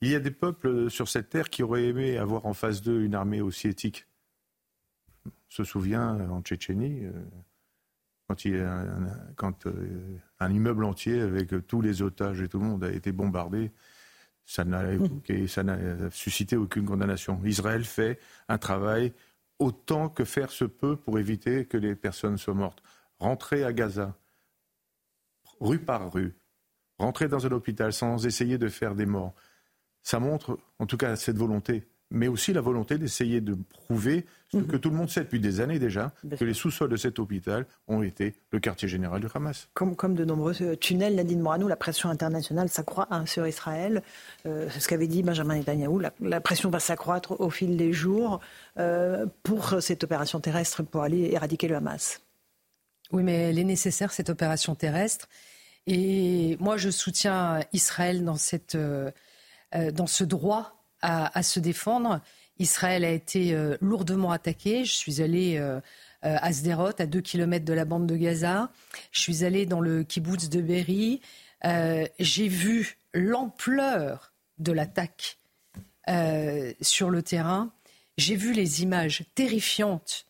Il y a des peuples sur cette terre qui auraient aimé avoir en face d'eux une armée aussi éthique. On se souvient euh, en Tchétchénie, euh, quand, il un, quand euh, un immeuble entier avec tous les otages et tout le monde a été bombardé, ça n'a évoqué- ça n'a suscité aucune condamnation. Israël fait un travail autant que faire se peut pour éviter que les personnes soient mortes. Rentrer à Gaza, rue par rue, rentrer dans un hôpital sans essayer de faire des morts, ça montre en tout cas cette volonté, mais aussi la volonté d'essayer de prouver ce Mhm. que tout le monde sait depuis des années déjà, que les sous-sols de cet hôpital ont été le quartier général du Hamas. Comme, comme de nombreux euh, tunnels, Nadine Morano, la pression internationale s'accroît hein, sur Israël. Euh, c'est ce qu'avait dit Benjamin Netanyahu. La, la pression va s'accroître au fil des jours euh, pour cette opération terrestre pour aller éradiquer le Hamas. Oui, mais elle est nécessaire, cette opération terrestre. Et moi, je soutiens Israël dans, cette, euh, euh, dans ce droit à, se défendre. Israël a été lourdement attaqué. Je suis allée à Sderot, à 2 km de la bande de Gaza. Je suis allée dans le kibbutz de Berry. J'ai vu l'ampleur de l'attaque sur le terrain. J'ai vu les images terrifiantes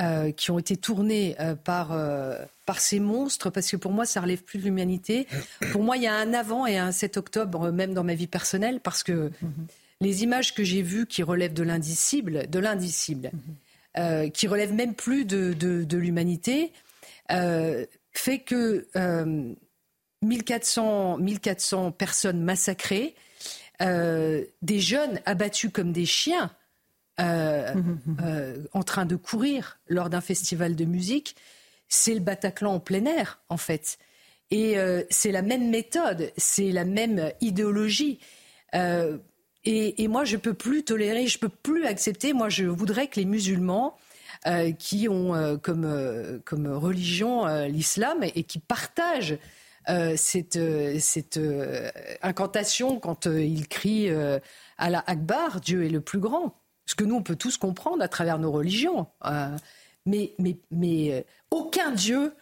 euh, qui ont été tournés euh, par, euh, par ces monstres, parce que pour moi, ça relève plus de l'humanité. Pour moi, il y a un avant et un 7 octobre, même dans ma vie personnelle, parce que les images que j'ai vues qui relèvent de l'indicible, de l'indicible, qui relèvent même plus de, de, de l'humanité, fait que 1400, 1400 personnes massacrées, des jeunes abattus comme des chiens, euh, euh, en train de courir lors d'un festival de musique, c'est le Bataclan en plein air, en fait. Et euh, c'est la même méthode, c'est la même idéologie. Et, moi, je peux plus tolérer, je peux plus accepter. Moi, je voudrais que les musulmans qui ont comme, comme religion l'islam et, qui partagent cette, cette incantation quand ils crient à la Akbar, Dieu est le plus grand ce que nous, on peut tous comprendre à travers nos religions. Euh, mais, mais, mais euh, aucun Dieu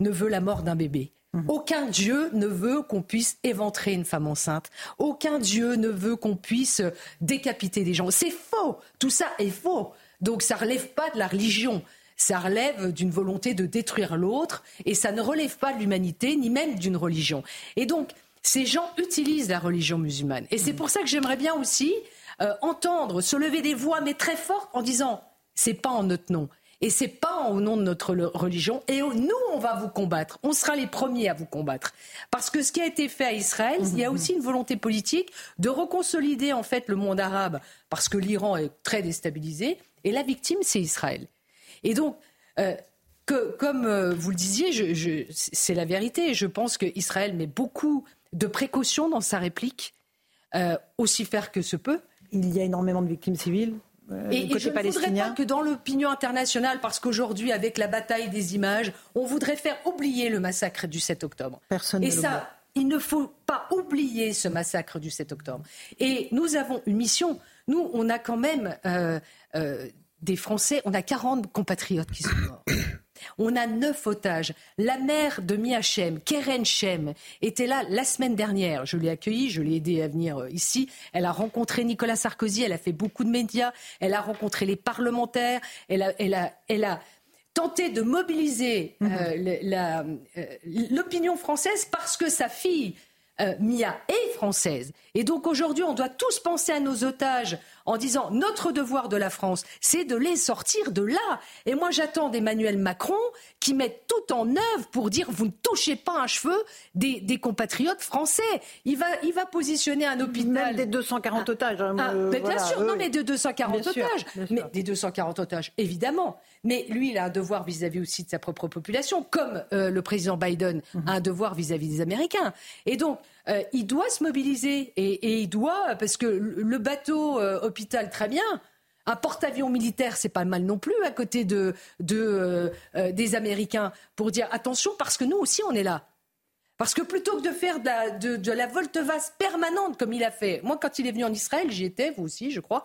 ne veut la mort d'un bébé. Mhm. Aucun Dieu ne veut qu'on puisse éventrer une femme enceinte. Aucun Dieu ne veut qu'on puisse décapiter des gens. C'est faux. Tout ça est faux. Donc ça ne relève pas de la religion. Ça relève d'une volonté de détruire l'autre et ça ne relève pas de l'humanité ni même d'une religion. Et donc ces gens utilisent la religion musulmane. Et c'est mhm. pour ça que j'aimerais bien aussi euh, entendre se lever des voix, mais très fortes, en disant c'est pas en notre nom. Et c'est pas au nom de notre religion. Et nous, on va vous combattre. On sera les premiers à vous combattre. Parce que ce qui a été fait à Israël, il y a aussi une volonté politique de reconsolider en fait le monde arabe, parce que l'Iran est très déstabilisé. Et la victime, c'est Israël. Et donc, euh, que, comme euh, vous le disiez, je, c'est la vérité. Je pense qu'Israël met beaucoup de précautions dans sa réplique, aussi faire que se peut. Il y a énormément de victimes civiles. Euh, et, je ne voudrais pas que dans l'opinion internationale, parce qu'aujourd'hui, avec la bataille des images, on voudrait faire oublier le massacre du 7 octobre. Personne et ça, il ne faut pas oublier ce massacre du 7 octobre. Et nous avons une mission. Nous, on a quand même euh, euh, des Français, on a 40 compatriotes qui sont morts. On a neuf otages. La mère de Miachem, Keren Shem, était là la semaine dernière. Je l'ai accueillie, je l'ai aidée à venir euh, ici. Elle a rencontré Nicolas Sarkozy, elle a fait beaucoup de médias, elle a rencontré les parlementaires, elle a, tenté de mobiliser euh, mhm. euh, l'opinion française parce que sa fille Mia est française. Et donc aujourd'hui, on doit tous penser à nos otages en disant notre devoir de la France, c'est de les sortir de là. Et moi, j'attends d'Emmanuel Macron qui mette tout en œuvre pour dire vous ne touchez pas un cheveu des, compatriotes français. Il va, il va positionner un hôpital. Même des 240 ah, otages. Hein, ah, mais bien sûr, non, mais de 240 otages. mais des 240 otages, évidemment. Mais lui, il a un devoir vis-à-vis aussi de sa propre population, comme euh, le président Biden a un devoir vis-à-vis des Américains. Et donc, euh, il doit se mobiliser et, il doit, parce que le bateau euh, hôpital, très bien. Un porte-avions militaire, c'est pas mal non plus à côté de, de des Américains pour dire attention parce que nous aussi on est là. Parce que plutôt que de faire de la, de, la volte-face permanente comme il a fait, moi quand il est venu en Israël, j'y étais, vous aussi je crois,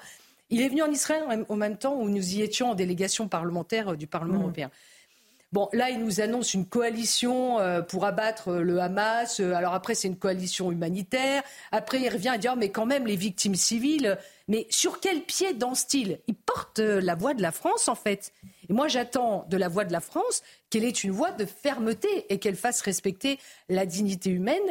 il est venu en Israël en même temps où nous y étions en délégation parlementaire du Parlement mmh. européen. Bon, là, il nous annonce une coalition euh, pour abattre euh, le Hamas. Euh, alors après, c'est une coalition humanitaire. Après, il revient à dire, mais quand même, les victimes civiles. Mais sur quel pied danse-t-il Il porte la voix de la France, en fait. Et moi, j'attends de la voix de la France qu'elle ait une voix de fermeté et qu'elle fasse respecter la dignité humaine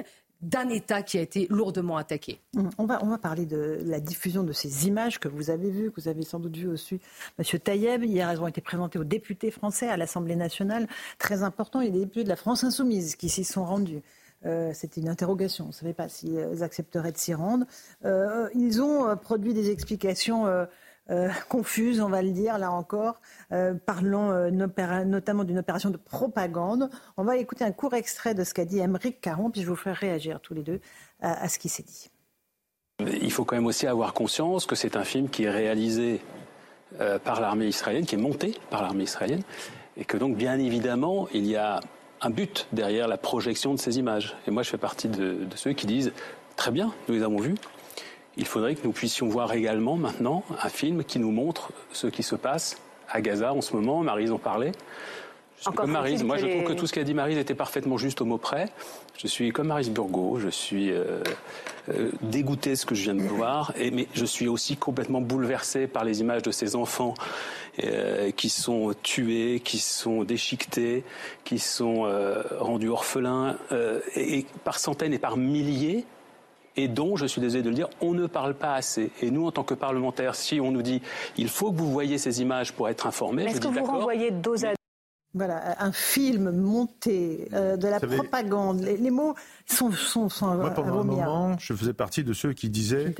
d'un État qui a été lourdement attaqué. On va, on va parler de la diffusion de ces images que vous avez vues, que vous avez sans doute vues aussi, Monsieur Taïeb. Hier, elles ont été présentées aux députés français à l'Assemblée nationale. Très important, il y a des députés de la France insoumise qui s'y sont rendus. Euh, c'était une interrogation. On ne savait pas s'ils accepteraient de s'y rendre. Euh, ils ont euh, produit des explications euh, confuse, on va le dire, là encore, euh, parlant euh, notamment d'une opération de propagande. On va écouter un court extrait de ce qu'a dit Émeric Caron, puis je vous ferai réagir tous les deux à, ce qui s'est dit. Il faut quand même aussi avoir conscience que c'est un film qui est réalisé par l'armée israélienne, qui est monté par l'armée israélienne, et que donc bien évidemment il y a un but derrière la projection de ces images. Et moi je fais partie de, de ceux qui disent très bien, nous les avons vus, il faudrait que nous puissions voir également maintenant un film qui nous montre ce qui se passe à Gaza en ce moment. Marise en parlait. Je suis comme Marise. Moi, je trouve que tout ce qu'a dit Marise était parfaitement juste au mot près. Je suis comme Marise Burgot. Je suis euh, euh, dégoûté de ce que je viens de voir. Et, mais je suis aussi complètement bouleversé par les images de ces enfants euh, qui sont tués, qui sont déchiquetés, qui sont rendus orphelins, et par centaines et par milliers et dont, je suis désolé de le dire, on ne parle pas assez. Et nous, en tant que parlementaires, si on nous dit il faut que vous voyez ces images pour être informés, est-ce que vous renvoyez dos à voilà, un film monté, euh, de la propagande. Les, mots sont, sont, sont Moi, pendant un moment, je faisais partie de ceux qui disaient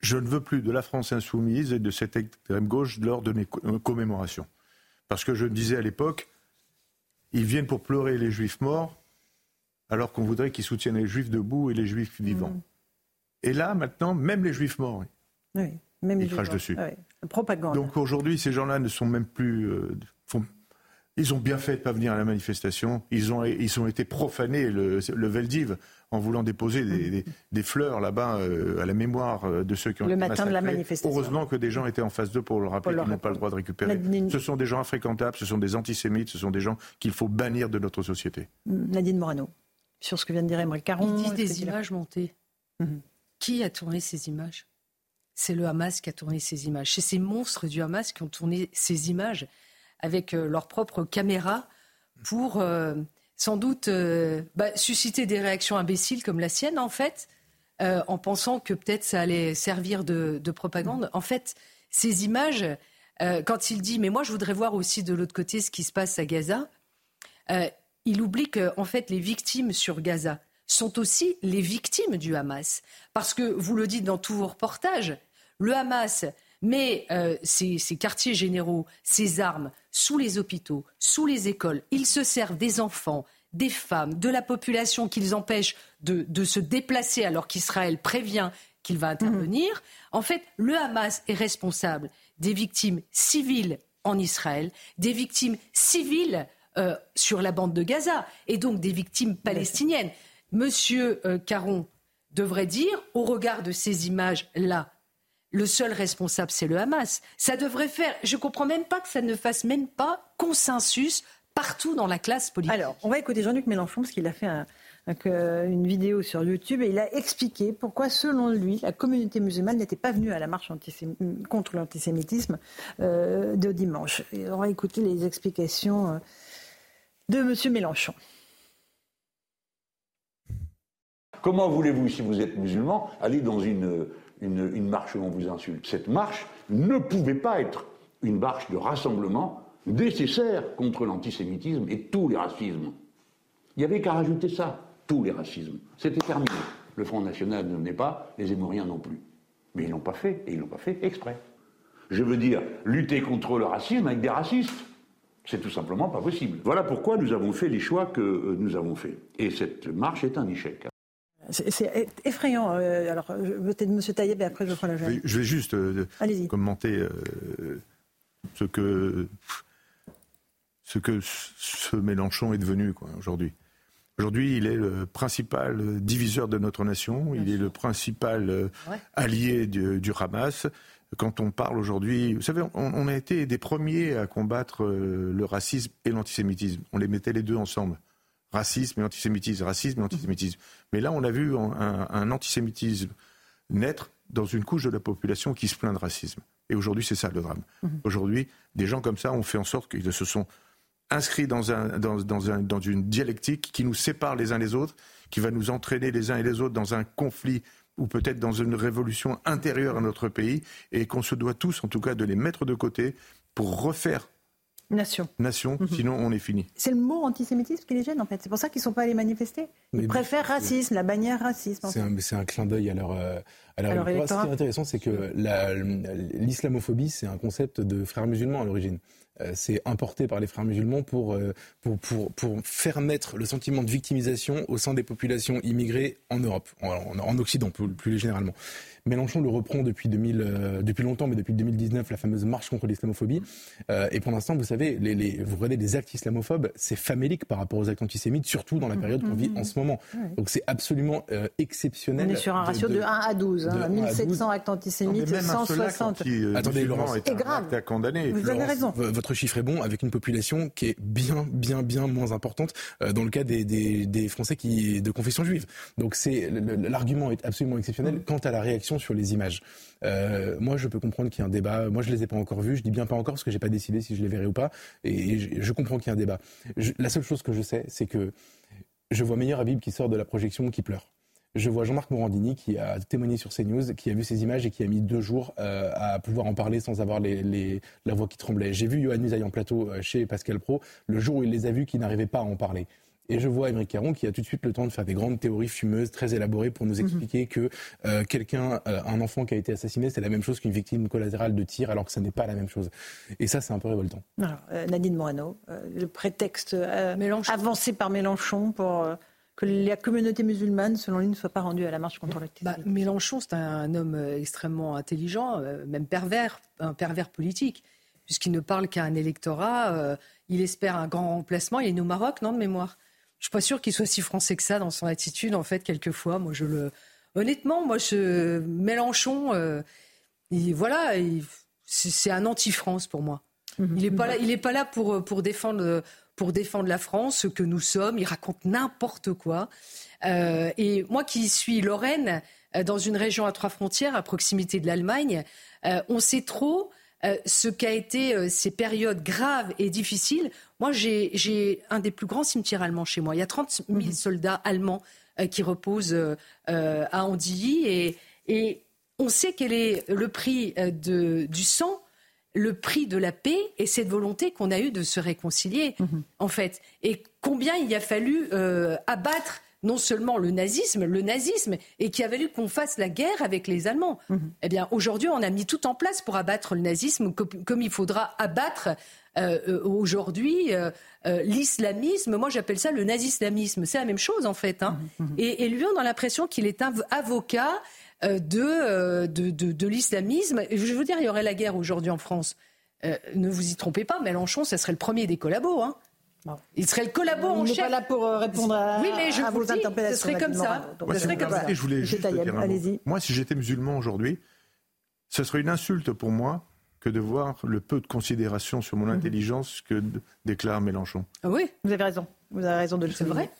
Je ne veux plus de la France insoumise et de cette extrême gauche lors de mes euh, commémorations. Parce que je me disais à l'époque Ils viennent pour pleurer les juifs morts, alors qu'on voudrait qu'ils soutiennent les juifs debout et les juifs vivants. Mm. Et là, maintenant, même les juifs morts, oui. même ils crachent dessus. Propagande. Donc aujourd'hui, ces gens-là ne sont même plus. Euh, ils ont bien fait de ne pas venir à la manifestation. Ils ont, ils ont été profanés, le, le Veldiv, en voulant déposer des, des, fleurs là-bas euh, à la mémoire euh, de ceux qui ont le été matin de la manifestation. Heureusement que des gens étaient en face d'eux pour le rappeler qu'ils n'ont pas le droit de récupérer. Ce sont des gens infréquentables, ce sont des antisémites, ce sont des gens qu'il faut bannir de notre société. Nadine Morano sur ce que vient de dire Emery Caron. Ils disent des images montées. Mhm. Qui a tourné ces images? C'est le Hamas qui a tourné ces images. C'est ces monstres du Hamas qui ont tourné ces images avec euh, leurs propres caméras pour euh, sans doute euh, bah, susciter des réactions imbéciles comme la sienne, en fait, en pensant que peut-être ça allait servir de, propagande. En fait, ces images, quand il dit, mais moi je voudrais voir aussi de l'autre côté ce qui se passe à Gaza, il oublie que en fait les victimes sur Gaza sont aussi les victimes du Hamas. Parce que vous le dites dans tous vos reportages, le Hamas met euh, ses, quartiers généraux, ses armes sous les hôpitaux, sous les écoles. Ils se servent des enfants, des femmes, de la population qu'ils empêchent de, se déplacer alors qu'Israël prévient qu'il va intervenir. Mmh. En fait, le Hamas est responsable des victimes civiles en Israël, des victimes civiles euh, sur la bande de Gaza et donc des victimes palestiniennes. Monsieur euh, Caron devrait dire, au regard de ces images-là, le seul responsable, c'est le Hamas. Ça devrait faire. Je ne comprends même pas que ça ne fasse même pas consensus partout dans la classe politique. Alors, on va écouter Jean-Luc Mélenchon parce qu'il a fait une vidéo sur YouTube et il a expliqué pourquoi, selon lui, la communauté musulmane n'était pas venue à la marche contre l'antisémitisme euh, de dimanche. on va écouter les explications de M. Mélenchon. Comment voulez-vous, si vous êtes musulman, aller dans une, marche où on vous insulte? Cette marche ne pouvait pas être une marche de rassemblement nécessaire contre l'antisémitisme et tous les racismes. Il n'y avait qu'à rajouter ça, tous les racismes. C'était terminé. Le Front National ne venait pas, les Émoriens non plus. Mais ils l'ont pas fait, et ils l'ont pas fait exprès. Je veux dire, lutter contre le racisme avec des racistes. C'est tout simplement pas possible. Voilà pourquoi nous avons fait les choix que euh, nous avons faits. Et cette marche est un échec. C'est effrayant. Euh, alors, peut-être M. Taïeb et après je prends la Je vais juste euh, commenter ce que ce que ce Mélenchon est devenu aujourd'hui. Aujourd'hui, il est le principal diviseur de notre nation, il est le principal allié du, du Hamas quand on parle aujourd'hui, vous savez, on, a été des premiers à combattre euh, le racisme et l'antisémitisme. On les mettait les deux ensemble. Racisme et antisémitisme, racisme et antisémitisme. Mais là, on a vu un, antisémitisme naître dans une couche de la population qui se plaint de racisme. Et aujourd'hui, c'est ça le drame. Mhm. Aujourd'hui, des gens comme ça ont fait en sorte qu'ils se sont inscrits dans, un, dans, dans une dialectique qui nous sépare les uns les autres, qui va nous entraîner les uns et les autres dans un conflit ou peut-être dans une révolution intérieure à notre pays, et qu'on se doit tous, en tout cas, de les mettre de côté pour refaire Nation. Nation, mhm. sinon on est fini. C'est le mot antisémitisme qui les gêne en fait. C'est pour ça qu'ils ne sont pas allés manifester. Ils préfèrent racisme, la bannière racisme. C'est un, clin d'œil à leur, euh, leur, Ce qui est intéressant, c'est que l'islamophobie, c'est un concept de frères musulmans à l'origine. c'est importé par les frères musulmans pour, pour, pour, pour, faire naître le sentiment de victimisation au sein des populations immigrées en Europe, en, en Occident plus, plus généralement. Mélenchon le reprend depuis, 2000, euh, depuis longtemps, mais depuis 2019, la fameuse marche contre l'islamophobie. Euh, et pour l'instant, vous savez, les, les, vous regardez des actes islamophobes, c'est famélique par rapport aux actes antisémites, surtout dans la période qu'on vit en ce moment. Donc c'est absolument euh, exceptionnel. On est sur un ratio de, 1 à 12, hein, 1700 actes antisémites, 160. Attendez, Laurence, c'est grave. À condamner. Vous avez raison. Votre chiffre est bon, avec une population qui est bien, bien, bien moins importante dans le cas des, des, des Français qui, de confession juive. Donc c'est l'argument est absolument exceptionnel quant à la réaction sur les images. Euh, moi, je peux comprendre qu'il y a un débat. Moi, je les ai pas encore vus. Je dis bien pas encore parce que j'ai pas décidé si je les verrai ou pas. Et je, comprends qu'il y a un débat. la seule chose que je sais, c'est que je vois Meilleur Habib qui sort de la projection qui pleure. Je vois Jean-Marc Morandini qui a témoigné sur CNews, qui a vu ces images et qui a mis deux jours euh, à pouvoir en parler sans avoir les, la voix qui tremblait. J'ai vu Johan Musaï en plateau euh, chez Pascal Pro le jour où il les a vus qui n'arrivait pas à en parler. Et je vois Émeric Caron qui a tout de suite le temps de faire des grandes théories fumeuses, très élaborées, pour nous mhm. expliquer que euh, quelqu'un, euh, un enfant qui a été assassiné, c'est la même chose qu'une victime collatérale de tir, alors que ce n'est pas la même chose. Et ça, c'est un peu révoltant. Alors, euh, Nadine Morano, le prétexte avancé par Mélenchon pour que la communauté musulmane, selon lui, ne soit pas rendue à la marche contre le bah, Mélenchon, c'est un homme extrêmement intelligent, même pervers, un pervers politique, puisqu'il ne parle qu'à un électorat. il espère un grand remplacement. Il est né au Maroc, non, de mémoire? Je suis pas sûr qu'il soit si français que ça dans son attitude, en fait, quelquefois. Moi, je le. Honnêtement, moi, je... Mélenchon, euh, voilà, c'est un anti-France pour moi. Mhm. Il n'est pas là, il est pas là pour, pour, défendre, pour défendre la France, ce que nous sommes. Il raconte n'importe quoi. Euh, et moi qui suis Lorraine, euh, dans une région à trois frontières, à proximité de l'Allemagne, on sait trop euh, ce qu'a été euh, ces périodes graves et difficiles. Moi, j'ai un des plus grands cimetières allemands chez moi. Il y a 30 000 mhm. soldats allemands euh, qui reposent à Andilly et, et, on sait quel est le prix de, du sang le prix de la paix et cette volonté qu'on a eue de se réconcilier, mhm. en fait. Et combien il a fallu abattre non seulement le nazisme, le nazisme, et qui a valu qu'on fasse la guerre avec les Allemands. Mhm. Eh bien, aujourd'hui, on a mis tout en place pour abattre le nazisme, comme, il faudra abattre euh, euh, aujourd'hui euh, l'islamisme. Moi, j'appelle ça le nazislamisme. C'est la même chose, en fait. Hein. Mhm. Et, et, lui, on a l'impression qu'il est un avocat de, de, de, l'islamisme. Je veux dire, il y aurait la guerre aujourd'hui en France. ne vous y trompez pas, Mélenchon, ça serait le premier des collabos. Hein. Il serait le collabo en chef. n'est pas là pour euh, répondre à, oui, mais je à vos dis, Ce serait comme ça. ce serait comme ça. Je voulais juste dire Moi, si j'étais musulman aujourd'hui, ce serait une insulte pour moi que de voir le peu de considération sur mon mhm. intelligence que déclare Mélenchon. Ah oui, vous avez raison. Vous avez raison de le C'est vrai.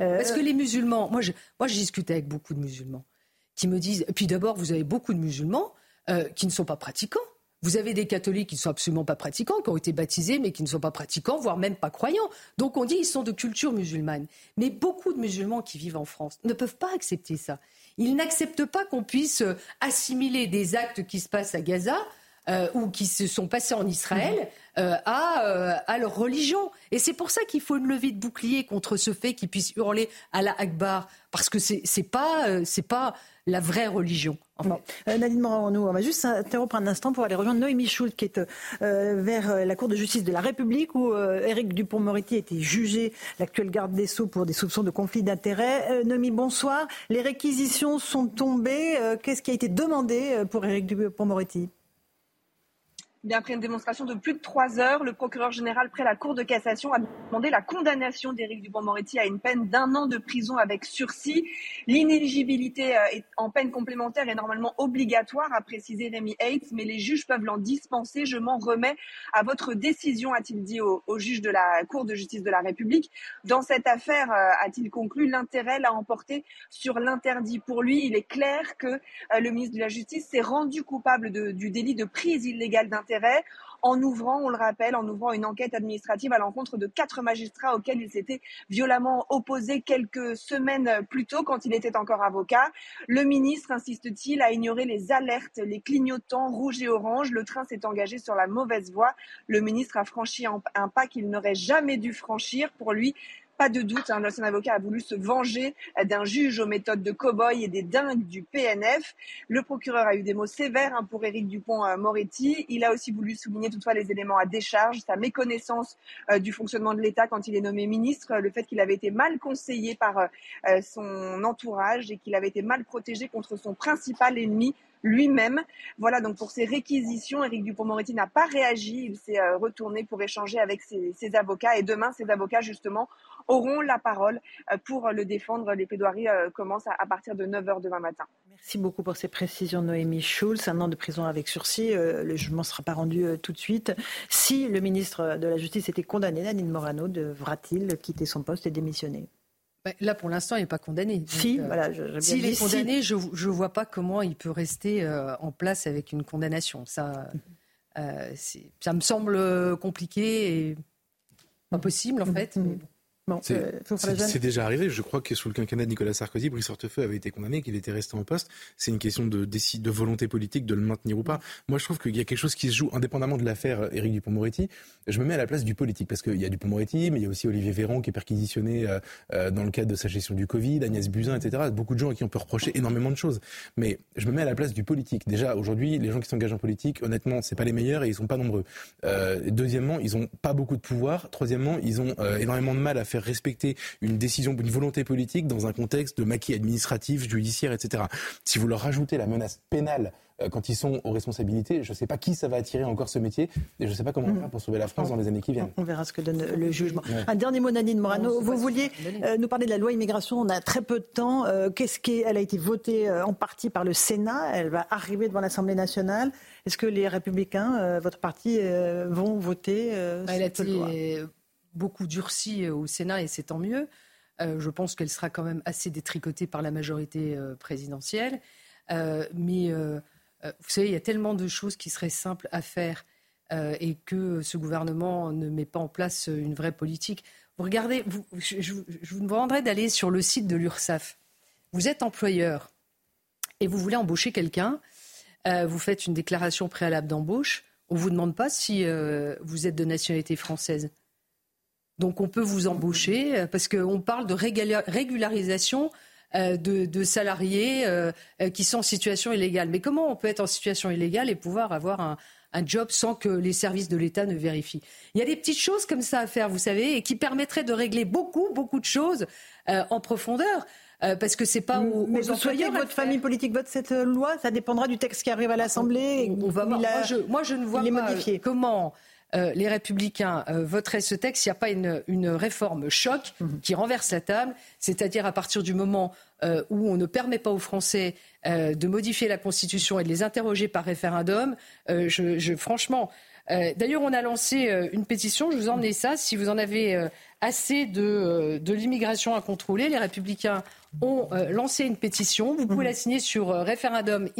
Euh, Parce que les musulmans, moi je, moi je discute avec beaucoup de musulmans qui me disent, et puis d'abord vous avez beaucoup de musulmans euh, qui ne sont pas pratiquants. Vous avez des catholiques qui ne sont absolument pas pratiquants, qui ont été baptisés, mais qui ne sont pas pratiquants, voire même pas croyants. Donc on dit qu'ils sont de culture musulmane. Mais beaucoup de musulmans qui vivent en France ne peuvent pas accepter ça. Ils n'acceptent pas qu'on puisse euh, assimiler des actes qui se passent à Gaza euh, ou qui se sont passés en Israël euh, à, à, leur religion. Et c'est pour ça qu'il faut une levée de bouclier contre ce fait qu'ils puissent hurler à la Akbar, parce que c'est pas c'est pas la vraie religion. Euh, Nadine Morin, nous, on va juste s'interrompre un instant pour aller rejoindre Noémie Schultz, qui est euh, vers euh, la Cour de justice de la République, où Éric Dupont-Moretti a été jugé, l'actuel garde des Sceaux, pour des soupçons de conflit d'intérêts. Noémie, bonsoir. Les réquisitions sont tombées. Qu'est-ce qui a été demandé pour Éric Dupont-Moretti Après une démonstration de plus de trois heures, le procureur général près la Cour de cassation a demandé la condamnation d'Éric Dupond-Moretti à une peine d'un an de prison avec sursis. L'inéligibilité euh, en peine complémentaire est normalement obligatoire, a précisé Rémi Hates, mais les juges peuvent l'en dispenser. Je m'en remets à votre décision, a-t-il dit au, juge de la Cour de justice de la République. Dans cette affaire, euh, a-t-il conclu, l'intérêt l'a emporté sur l'interdit. Pour lui, il est clair que euh, le ministre de la Justice s'est rendu coupable du délit de prise illégale d'intérêt en ouvrant, on le rappelle, en ouvrant une enquête administrative à l'encontre de quatre magistrats auxquels il s'était violemment opposé quelques semaines plus tôt quand il était encore avocat. Le ministre, insiste-t-il, a ignoré les alertes, les clignotants rouges et oranges. Le train s'est engagé sur la mauvaise voie. Le ministre a franchi un pas qu'il n'aurait jamais dû franchir. Pour lui, Pas de doute, hein, l'ancien avocat a voulu se venger d'un juge aux méthodes de cow-boy et des dingues du PNF. Le procureur a eu des mots sévères hein, pour Éric Dupont-Moretti. Il a aussi voulu souligner toutefois les éléments à décharge, sa méconnaissance euh, du fonctionnement de l'État quand il est nommé ministre, le fait qu'il avait été mal conseillé par euh, son entourage et qu'il avait été mal protégé contre son principal ennemi, lui-même. Voilà, donc pour ces réquisitions, Éric Dupont-Moretti n'a pas réagi. Il s'est euh, retourné pour échanger avec ses, avocats. Et demain, ces avocats, justement, auront la parole euh, pour le défendre. Les plaidoiries euh, commencent à partir de 9h demain matin. Merci beaucoup pour ces précisions, Noémie Schulz. Un an de prison avec sursis. Le jugement ne sera pas rendu tout de suite. Si le ministre de la Justice était condamné, Nadine Morano devra-t-il quitter son poste et démissionner? Là, pour l'instant, il n'est pas condamné. Si, voilà. S'il est condamné, je ne vois pas comment il peut rester en place avec une condamnation. Ça, euh, ça me semble compliqué et pas possible, en fait. Mais bon. Euh, c'est déjà arrivé. Je crois que sous le quinquennat de Nicolas Sarkozy, Brice Hortefeux avait été condamné, qu'il était resté en poste. C'est une question de, de, volonté politique de le maintenir ou pas. Moi, je trouve qu'il y a quelque chose qui se joue indépendamment de l'affaire euh, Éric Dupont-Moretti. Je me mets à la place du politique parce qu'il y a Dupont-Moretti, mais il y a aussi Olivier Véran qui est perquisitionné euh, dans le cadre de sa gestion du Covid, Agnès Buzyn, etc. Beaucoup de gens à qui on peut reprocher énormément de choses. Mais je me mets à la place du politique. Déjà, aujourd'hui, les gens qui s'engagent en politique, honnêtement, c'est pas les meilleurs et ils sont pas nombreux. deuxièmement, ils ont pas beaucoup de pouvoir. Troisièmement, ils ont énormément de mal à faire respecter une décision, une volonté politique dans un contexte de maquis administratif, judiciaire, etc. Si vous leur rajoutez la menace pénale euh, quand ils sont aux responsabilités, je ne sais pas qui ça va attirer encore ce métier et je ne sais pas comment on va faire pour sauver la France dans les années qui viennent. On verra ce que donne le jugement. Un dernier mot, Nadine Morano. Vous vouliez euh, nous parler de la loi immigration. On a très peu de temps. Euh, qu'est-ce qu'elle a été votée en partie par le Sénat. Elle va arriver devant l'Assemblée nationale. Est-ce que les Républicains, votre parti, vont voter cette loi? Beaucoup durcie euh, au Sénat et c'est tant mieux. Euh, je pense qu'elle sera quand même assez détricotée par la majorité euh, présidentielle. mais vous savez, il y a tellement de choses qui seraient simples à faire et que ce gouvernement ne met pas en place une vraie politique. Vous regardez, je, vous demanderai d'aller sur le site de l'URSSAF. Vous êtes employeur et vous voulez embaucher quelqu'un. vous faites une déclaration préalable d'embauche. On ne vous demande pas si vous êtes de nationalité française. Donc on peut vous embaucher euh, parce qu'on parle de régularisation euh, de, salariés euh, qui sont en situation illégale. Mais comment on peut être en situation illégale et pouvoir avoir un, job sans que les services de l'État ne vérifient? Il y a des petites choses comme ça à faire, vous savez, et qui permettraient de régler beaucoup, beaucoup de choses en profondeur. parce que c'est pas aux, Mais vous souhaitez que votre famille politique vote cette loi? Ça dépendra du texte qui arrive à l'Assemblée. On, va Moi, je, moi, je ne vois pas comment euh, les Républicains euh, voteraient ce texte, il n'y a pas une, réforme choc mhm. qui renverse la table, c'est-à-dire à partir du moment euh, où on ne permet pas aux Français de modifier la Constitution et de les interroger par référendum. Je, franchement, d'ailleurs, on a lancé une pétition, je vous en ai ça, si vous en avez assez de, l'immigration à contrôler, les Républicains ont lancé une pétition. Vous pouvez mhm. la signer sur référendum,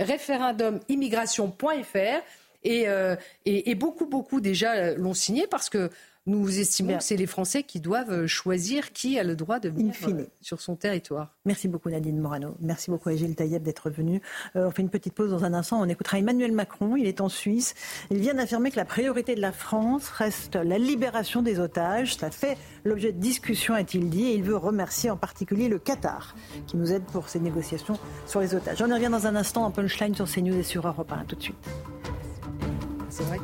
référendum'immigration.fr. Euh, et, beaucoup, beaucoup déjà euh, l'ont signé parce que nous estimons que c'est les Français qui doivent euh, choisir qui a le droit de venir sur son territoire. Merci beaucoup Nadine Morano. Merci beaucoup à Gilles Taïeb d'être venu. on fait une petite pause dans un instant. On écoutera Emmanuel Macron. Il est en Suisse. Il vient d'affirmer que la priorité de la France reste la libération des otages. Ça fait l'objet de discussion, a-t-il dit. Et il veut remercier en particulier le Qatar qui nous aide pour ces négociations sur les otages. On y revient dans un instant en punchline sur CNews et sur Europe 1. tout de suite. C'est vrai.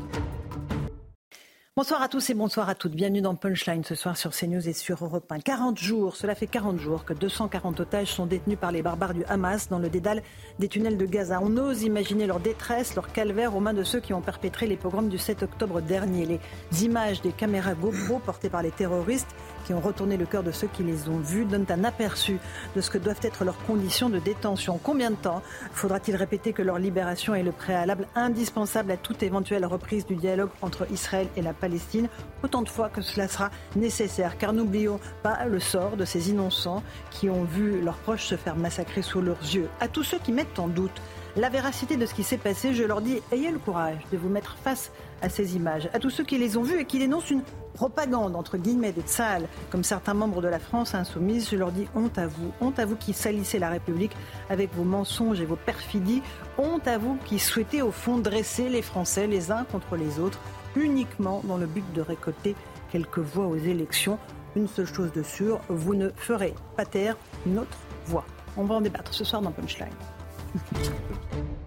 Bonsoir à tous et bonsoir à toutes. Bienvenue dans Punchline ce soir sur CNews et sur Europe 1. 40 jours, cela fait 40 jours que 240 otages sont détenus par les barbares du Hamas dans le dédale des tunnels de Gaza. On ose imaginer leur détresse, leur calvaire aux mains de ceux qui ont perpétré les pogroms du 7 octobre dernier. Les images des caméras GoPro portées par les terroristes qui ont retourné le cœur de ceux qui les ont vus donnent un aperçu de ce que doivent être leurs conditions de détention. Combien de temps faudra-t-il répéter que leur libération est le préalable indispensable à toute éventuelle reprise du dialogue entre Israël et la Palestine Autant de fois que cela sera nécessaire, car n'oublions pas le sort de ces innocents qui ont vu leurs proches se faire massacrer sous leurs yeux. À tous ceux qui mettent en doute la véracité de ce qui s'est passé, je leur dis ayez le courage de vous mettre face à ces images. À tous ceux qui les ont vues et qui dénoncent une propagande, entre guillemets, de Tsahal, comme certains membres de la France insoumise, je leur dis honte à vous. Honte à vous qui salissez la République avec vos mensonges et vos perfidies. Honte à vous qui souhaitez au fond dresser les Français les uns contre les autres uniquement dans le but de récolter quelques voix aux élections. une seule chose de sûre, vous ne ferez pas taire notre voix. On va en débattre ce soir dans Punchline.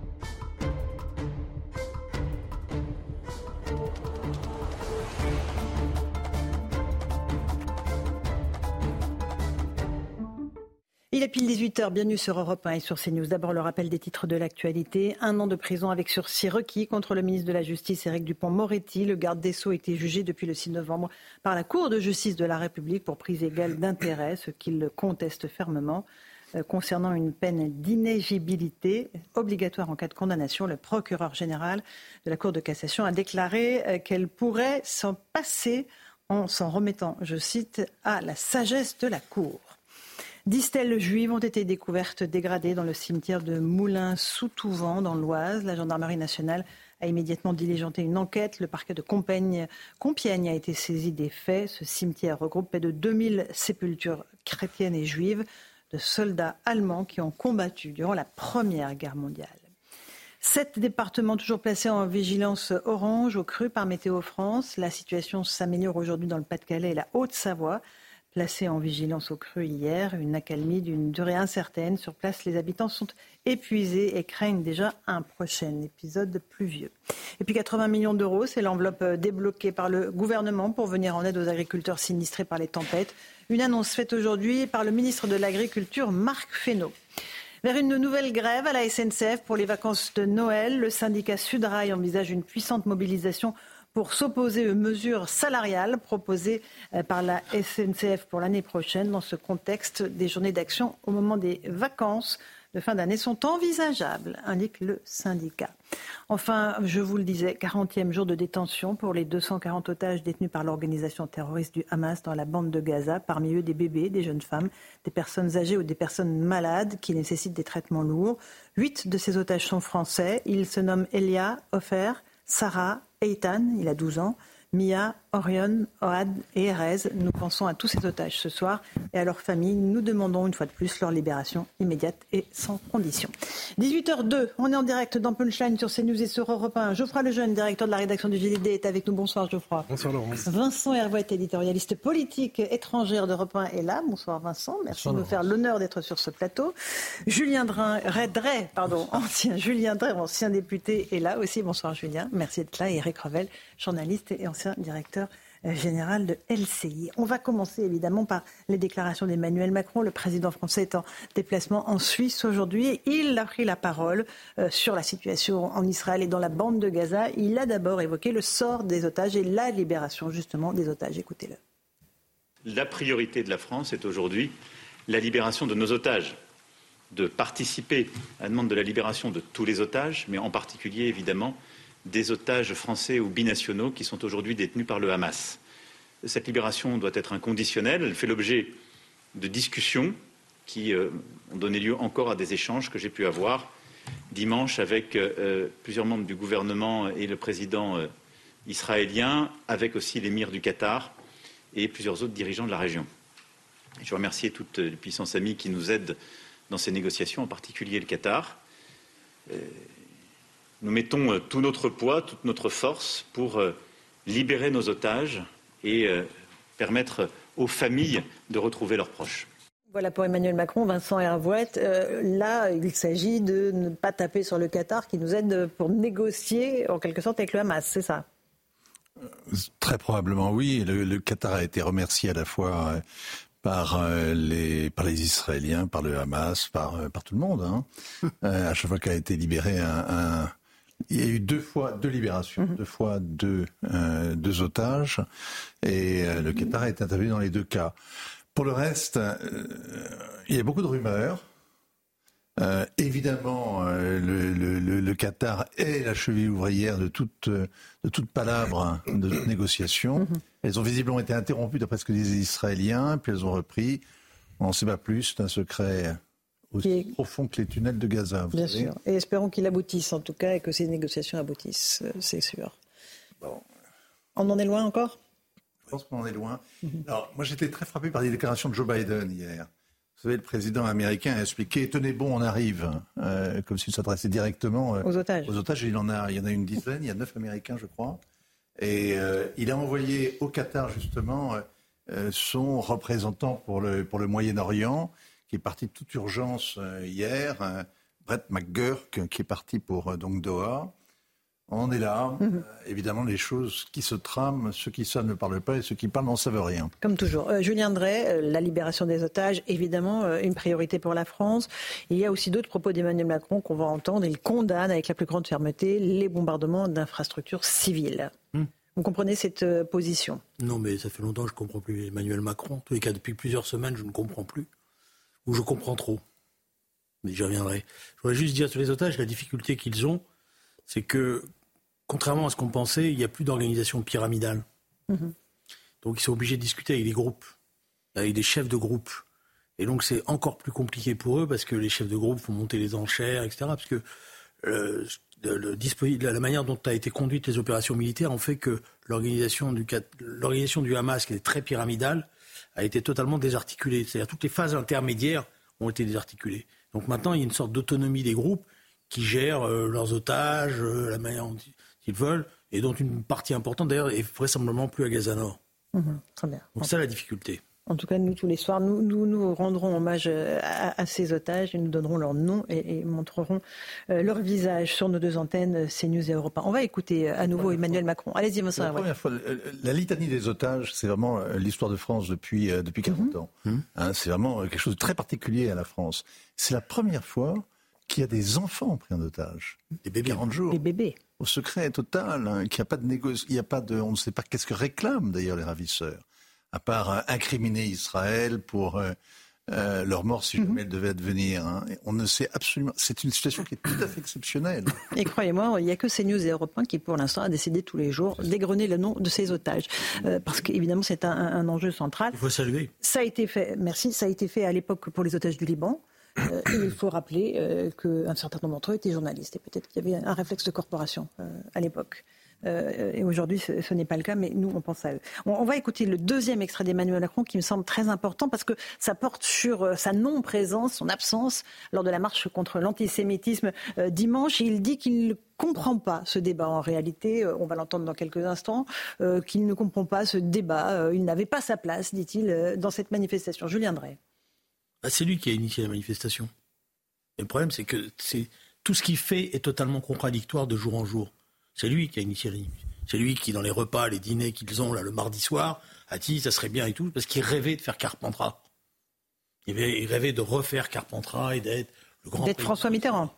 Il est pile 18h, bienvenue sur Europe 1 et sur CNews. D'abord le rappel des titres de l'actualité. Un an de prison avec sursis requis contre le ministre de la Justice Éric Dupont-Moretti. Le garde des Sceaux a été jugé depuis le 6 novembre par la Cour de justice de la République pour prise égale d'intérêt, ce qu'il conteste fermement. Euh, concernant une peine d'inégibilité obligatoire en cas de condamnation, le procureur général de la Cour de cassation a déclaré euh, qu'elle pourrait s'en passer en s'en remettant, je cite, à la sagesse de la Cour. Dix stèles juives ont été découvertes dégradées dans le cimetière de Moulins-sous-Touvent, dans l'Oise. La gendarmerie nationale a immédiatement diligenté une enquête. Le parquet de Compiègne, Compiègne a été saisi des faits. Ce cimetière regroupe près de 2000 sépultures chrétiennes et juives de soldats allemands qui ont combattu durant la Première Guerre mondiale. Sept départements toujours placés en vigilance orange au cru par Météo France. La situation s'améliore aujourd'hui dans le Pas-de-Calais et la Haute-Savoie. Placés en vigilance au cru hier, une accalmie d'une durée incertaine. Sur place, les habitants sont épuisés et craignent déjà un prochain épisode pluvieux. Et puis 80 millions d'euros, c'est l'enveloppe débloquée par le gouvernement pour venir en aide aux agriculteurs sinistrés par les tempêtes. Une annonce faite aujourd'hui par le ministre de l'Agriculture, Marc Fesneau. Vers une nouvelle grève à la SNCF pour les vacances de Noël, le syndicat Sudrail envisage une puissante mobilisation pour s'opposer aux mesures salariales proposées euh, par la SNCF pour l'année prochaine. Dans ce contexte, des journées d'action au moment des vacances de fin d'année sont envisageables, indique le syndicat. Enfin, je vous le disais, 40e jour de détention pour les 240 otages détenus par l'organisation terroriste du Hamas dans la bande de Gaza, parmi eux des bébés, des jeunes femmes, des personnes âgées ou des personnes malades qui nécessitent des traitements lourds. Huit de ces otages sont français. Ils se nomment Elia, Ofer, Sarah, Eitan, il a 12 ans, Mia, Orion, Oad et Erez. Nous pensons à tous ces otages ce soir et à leurs familles. Nous demandons une fois de plus leur libération immédiate et sans condition. 18h02, on est en direct dans Punchline sur CNews et sur Europe 1. Geoffroy Lejeune, directeur de la rédaction du JDD, est avec nous. Bonsoir Geoffroy. Bonsoir Laurence. Vincent Hervouet, éditorialiste politique étrangère d'Europe 1 est là. Bonsoir Vincent. Merci de nous faire l'honneur d'être sur ce plateau. Julien Dray, pardon, ancien Julien Drey, ancien député, est là aussi. Bonsoir Julien. Merci d'être là. Eric Revel, journaliste et ancien directeur général de LCI. On va commencer évidemment par les déclarations d'Emmanuel Macron. Le président français est en déplacement en Suisse aujourd'hui. Il a pris la parole euh, sur la situation en Israël et dans la bande de Gaza. Il a d'abord évoqué le sort des otages et la libération justement des otages. Écoutez-le. La priorité de la France est aujourd'hui la libération de nos otages de participer à la demande de la libération de tous les otages, mais en particulier évidemment des otages français ou binationaux qui sont aujourd'hui détenus par le Hamas. Cette libération doit être inconditionnelle. Elle fait l'objet de discussions qui euh, ont donné lieu encore à des échanges que j'ai pu avoir dimanche avec euh, plusieurs membres du gouvernement et le président euh, israélien, avec aussi l'émir du Qatar et plusieurs autres dirigeants de la région. Je remercie toutes les puissances amies qui nous aident dans ces négociations, en particulier le Qatar. Nous mettons euh, tout notre poids, toute notre force pour euh, libérer nos otages et euh, permettre aux familles de retrouver leurs proches. Voilà pour Emmanuel Macron, Vincent Hervouette. là, il s'agit de ne pas taper sur le Qatar qui nous aide pour négocier en quelque sorte avec le Hamas, c'est ça? Très probablement oui. Le, Qatar a été remercié à la fois par les par les Israéliens, par le Hamas, par par tout le monde. Hein. à chaque fois qu'a été libéré un il y a eu deux fois deux libérations, mhm. deux fois deux, euh, deux otages, et euh, le Qatar est intervenu dans les deux cas. Pour le reste, euh, il y a beaucoup de rumeurs. évidemment, le, Qatar est la cheville ouvrière de toute, de toute palabre, de toute négociation. Mhm. Elles ont visiblement été interrompues d'après ce que disaient les Israéliens, puis elles ont repris. On n'en sait pas plus, c'est un secret aussi profond que les tunnels de Gaza. Bien sûr. Et espérons qu'il aboutisse en tout cas et que ces négociations aboutissent, euh, c'est sûr. Bon. On en est loin encore? Je pense qu'on en est loin. Mhm. Alors, moi j'étais très frappé par les déclarations de Joe Biden hier. Vous savez, le président américain a expliqué tenez bon, on arrive, euh, comme s'il s'adressait directement euh, aux otages. Aux otages, il en a, il y en a une dizaine, il y a neuf Américains, je crois. Et il a envoyé au Qatar justement son représentant pour le, pour le Moyen-Orient, qui est parti de toute urgence hier, Brett McGurk, qui est parti pour donc Doha. On est là. Mhm. Euh, évidemment, les choses qui se trament, ceux qui savent ne parlent pas et ceux qui parlent n'en savent rien. Comme toujours. Euh, Julien Drey, euh, la libération des otages, évidemment, une priorité pour la France. Il y a aussi d'autres propos d'Emmanuel Macron qu'on va entendre. Il condamne avec la plus grande fermeté les bombardements d'infrastructures civiles. Hmm. Vous comprenez cette position? Non, mais ça fait longtemps que je ne comprends plus Emmanuel Macron. En tous les cas, depuis plusieurs semaines, je ne comprends plus. Ou je comprends trop. Mais j'y reviendrai. Je voudrais juste dire sur les otages, la difficulté qu'ils ont, c'est que, contrairement à ce qu'on pensait, il n'y a plus d'organisation pyramidale. Mhm. Donc ils sont obligés de discuter avec des groupes, avec des chefs de groupe. Et donc c'est encore plus compliqué pour eux parce que les chefs de groupe font monter les enchères, etc. Parce que euh, la manière dont a été conduite les opérations militaires ont fait que l'organisation du, du Hamas, qui est très pyramidale, a été totalement désarticulée. C'est-à-dire toutes les phases intermédiaires ont été désarticulées. Donc maintenant, il y a une sorte d'autonomie des groupes qui gèrent euh, leurs otages, euh, la manière dont ils veulent, et dont une partie importante d'ailleurs est vraisemblablement plus à Gaza Nord. Mhm, très bien. Donc c'est la difficulté. En tout cas, nous, tous les soirs, nous nous, rendrons hommage euh, à, ces otages et nous donnerons leur nom et, montrerons leur visage sur nos deux antennes, CNews et Europa. On va écouter à nouveau Emmanuel Macron. Allez-y, monsieur. La première fois, la litanie des otages, c'est vraiment l'histoire de France depuis, depuis 40 mhm. ans. Mhm. Hein, c'est vraiment quelque chose de très particulier à la France. C'est la première fois qu'il y a des enfants pris en otage. Des bébés. 40 jours. Des bébés. Au secret total, hein, qu'il n'y a pas de négociation, il y a pas de, on ne sait pas qu'est-ce que réclament d'ailleurs les ravisseurs, à part euh, incriminer Israël pour euh, euh, leur mort si mhm. jamais elle devait advenir. Hein. On ne sait absolument. C'est une situation qui est tout à fait exceptionnelle. Et croyez-moi, il n'y a que CNews et Europe 1 qui, pour l'instant, a décidé tous les jours d'égrener le nom de ces otages, parce qu'évidemment, c'est un, un, enjeu central. Il faut saluer. Ça a été fait. Merci. Ça a été fait à l'époque pour les otages du Liban. Euh, il faut rappeler euh, qu'un certain nombre d'entre eux étaient journalistes et peut-être qu'il y avait un réflexe de corporation euh, à l'époque. Et aujourd'hui, ce, n'est pas le cas, mais nous, on pense à eux. On, va écouter le deuxième extrait d'Emmanuel Macron qui me semble très important parce que ça porte sur sa non-présence, son absence lors de la marche contre l'antisémitisme dimanche. il dit qu'il ne comprend pas ce débat en réalité, on va l'entendre dans quelques instants, qu'il ne comprend pas ce débat, il n'avait pas sa place, dit-il, dans cette manifestation. Julien Drey. Bah, c'est lui qui a initié la manifestation. Et le problème, c'est que tout ce qu'il fait est totalement contradictoire de jour en jour. C'est lui qui a initié la C'est lui qui, dans les repas, les dîners qu'ils ont là le mardi soir, a dit ça serait bien et tout, parce qu'il rêvait de faire Carpentras. Il rêvait de refaire Carpentras et d'être le grand. D'être François Mitterrand.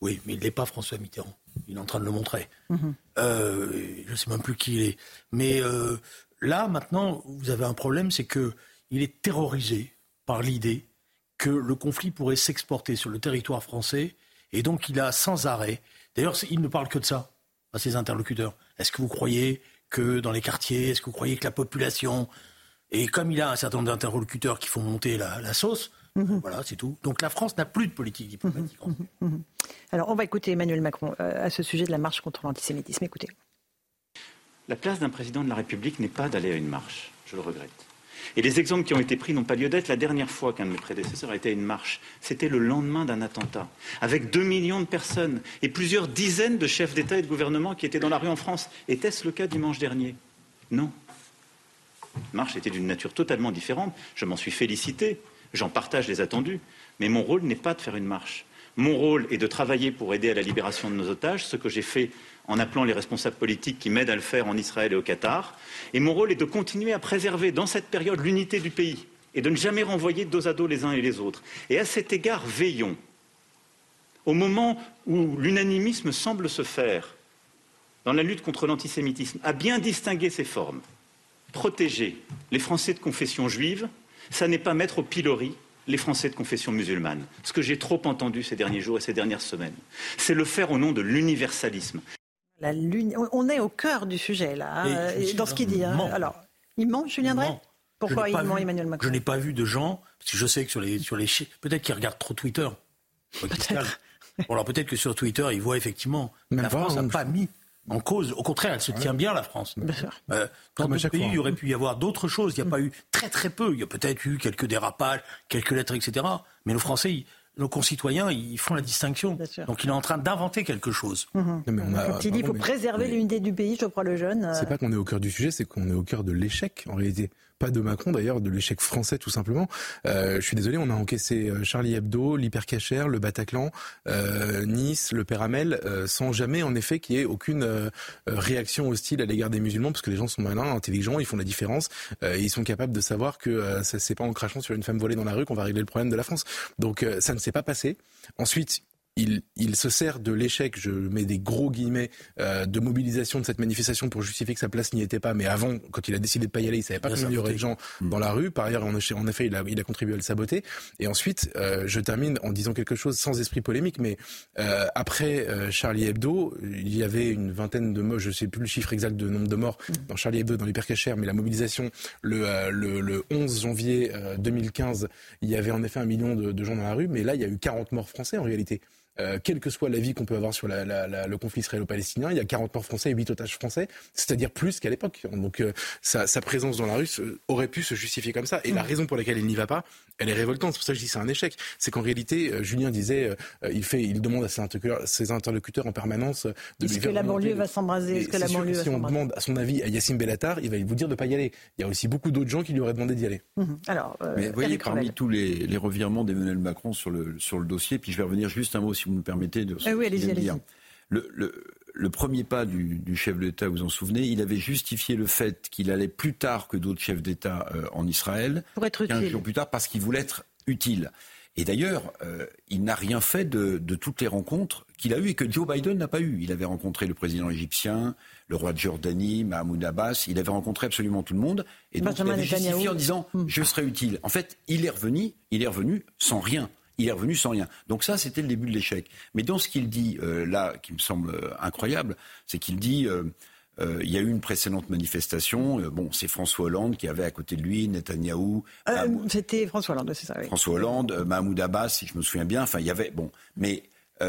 Oui, mais il n'est pas François Mitterrand. Il est en train de le montrer. Mhm. Euh, je ne sais même plus qui il est. Mais euh, là, maintenant, vous avez un problème, c'est que il est terrorisé par l'idée que le conflit pourrait s'exporter sur le territoire français. Et donc, il a sans arrêt. D'ailleurs, il ne parle que de ça à ses interlocuteurs. Est-ce que vous croyez que dans les quartiers, est-ce que vous croyez que la population. Et comme il a un certain nombre d'interlocuteurs qui font monter la, sauce, mhm. Voilà, c'est tout. Donc la France n'a plus de politique diplomatique. Mhm. Mhm. Alors on va écouter Emmanuel Macron euh, à ce sujet de la marche contre l'antisémitisme. Écoutez. La place d'un président de la République n'est pas d'aller à une marche. Je le regrette. Et les exemples qui ont été pris n'ont pas lieu d'être. La dernière fois qu'un de mes prédécesseurs a été à une marche, c'était le lendemain d'un attentat, avec deux millions de personnes et plusieurs dizaines de chefs d'État et de gouvernement qui étaient dans la rue en France. Était-ce le cas dimanche dernier? Non. La marche était d'une nature totalement différente. Je m'en suis félicité. J'en partage les attendus. Mais mon rôle n'est pas de faire une marche. Mon rôle est de travailler pour aider à la libération de nos otages, ce que j'ai fait en appelant les responsables politiques qui m'aident à le faire en Israël et au Qatar. Et mon rôle est de continuer à préserver dans cette période l'unité du pays et de ne jamais renvoyer dos à dos les uns et les autres. Et à cet égard, veillons. Au moment où l'unanimisme semble se faire dans la lutte contre l'antisémitisme, à bien distinguer ses formes. Protéger les Français de confession juive, ça n'est pas mettre au pilori les Français de confession musulmane. Ce que j'ai trop entendu ces derniers jours et ces dernières semaines, c'est le faire au nom de l'universalisme. On est au cœur du sujet, là, hein, dans ce qu'il dit. Hein. Alors, il ment, Julien Drey Pourquoi il ment, Emmanuel Macron Je n'ai pas vu de gens, parce que je sais que sur les, sur les peut-être qu'ils regardent trop Twitter. Peut-être. Bon, alors peut-être que sur Twitter, ils voient effectivement. la France n'a pas mis en cause. Au contraire, elle se tient bien, la France. Euh, dans d'autres pays, il y aurait pu y avoir d'autres choses. Il n'y a pas eu très très peu. Il y a peut-être eu quelques dérapages, quelques lettres, etc. Mais nos Français, nos concitoyens, ils font la distinction. Donc il est en train d'inventer quelque chose. Mhm. il dit qu'il faut préserver l'unité du pays, je crois, le jeune. C'est pas qu'on est au cœur du sujet, c'est qu'on est au cœur de l'échec, en réalité. Pas de Macron d'ailleurs, de l'échec français tout simplement. Euh, je suis désolé, on a encaissé euh, Charlie Hebdo, l'Hypercacher, le Bataclan, euh, Nice, le Péramel, euh, sans jamais en effet qu'il y ait aucune euh, réaction hostile à l'égard des musulmans, parce que les gens sont malins, intelligents, ils font la différence, et ils sont capables de savoir que ça c'est pas en crachant sur une femme volée dans la rue qu'on va régler le problème de la France. Donc ça ne s'est pas passé. Ensuite, il, il, se sert de l'échec, je mets des gros guillemets, euh, de mobilisation de cette manifestation pour justifier que sa place n'y était pas. Mais avant, quand il a décidé de pas y aller, il savait pas qu'il y aurait de gens mm. dans la rue. Par ailleurs, en, en effet, il a, il a, contribué à le saboter. Et ensuite, euh, je termine en disant quelque chose sans esprit polémique, mais euh, après euh, Charlie Hebdo, il y avait une vingtaine de morts, je sais plus le chiffre exact de nombre de morts mm. dans Charlie Hebdo, dans l'hypercachère, mais la mobilisation le, euh, le, le 11 janvier 2015, il y avait en effet un million de, de gens dans la rue, mais là, il y a eu 40 morts français en réalité. Euh, quel que soit l'avis qu'on peut avoir sur la, la, la, le conflit israélo-palestinien, il y a 40 morts français et 8 otages français, c'est-à-dire plus qu'à l'époque. Donc euh, sa, sa, présence dans la rue aurait pu se justifier comme ça. Et la mm. raison pour laquelle il n'y va pas, elle est révoltante. C'est pour ça que je dis c'est un échec. C'est qu'en réalité, euh, Julien disait, euh, il fait, il demande à ses interlocuteurs, ses interlocuteurs en permanence de Est-ce que la banlieue va s'embraser Est-ce que la banlieue Si on demande à son avis à Yacine Bellatar, il va vous dire de pas y aller. Il y a aussi beaucoup d'autres gens qui lui auraient demandé d'y aller. Mm -hmm. Alors, mais vous voyez, parmi tous les, les revirements d'Emmanuel Macron sur le, sur le dossier, puis je vais revenir juste un mot, si vous me permettez, de oui, allez-y, allez-y. Le, le, le, premier pas du, du chef de l'État, vous vous en souvenez, il avait justifié le fait qu'il allait plus tard que d'autres chefs d'État euh, en Israël, pour être 15 utile. jours plus tard, parce qu'il voulait être utile. Et d'ailleurs, euh, il n'a rien fait de, de, toutes les rencontres qu'il a eues et que Joe Biden n'a pas eues. Il avait rencontré le président égyptien, le roi de Jordanie, Mahmoud Abbas. Il avait rencontré absolument tout le monde. Et donc, Benjamin il avait justifié en disant Mm. Je serai utile. En fait, il est revenu, il est revenu sans rien. Il est revenu sans rien. Donc ça, c'était le début de l'échec. Mais dans ce qu'il dit euh, là, qui me semble euh, incroyable, c'est qu'il dit euh, euh, il y a eu une précédente manifestation. Euh, bon, c'est François Hollande qui avait à côté de lui Netanyahou, Euh, C'était François Hollande, c'est ça, oui. François Hollande, Mahmoud Abbas, si je me souviens bien. Enfin, il y avait bon, mais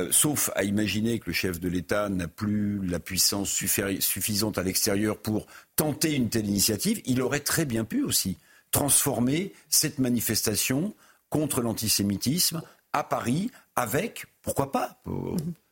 sauf à imaginer que le chef de l'État n'a plus la puissance suffi- suffisante à l'extérieur pour tenter une telle initiative, il aurait très bien pu aussi transformer cette manifestation contre l'antisémitisme à Paris avec, pourquoi pas,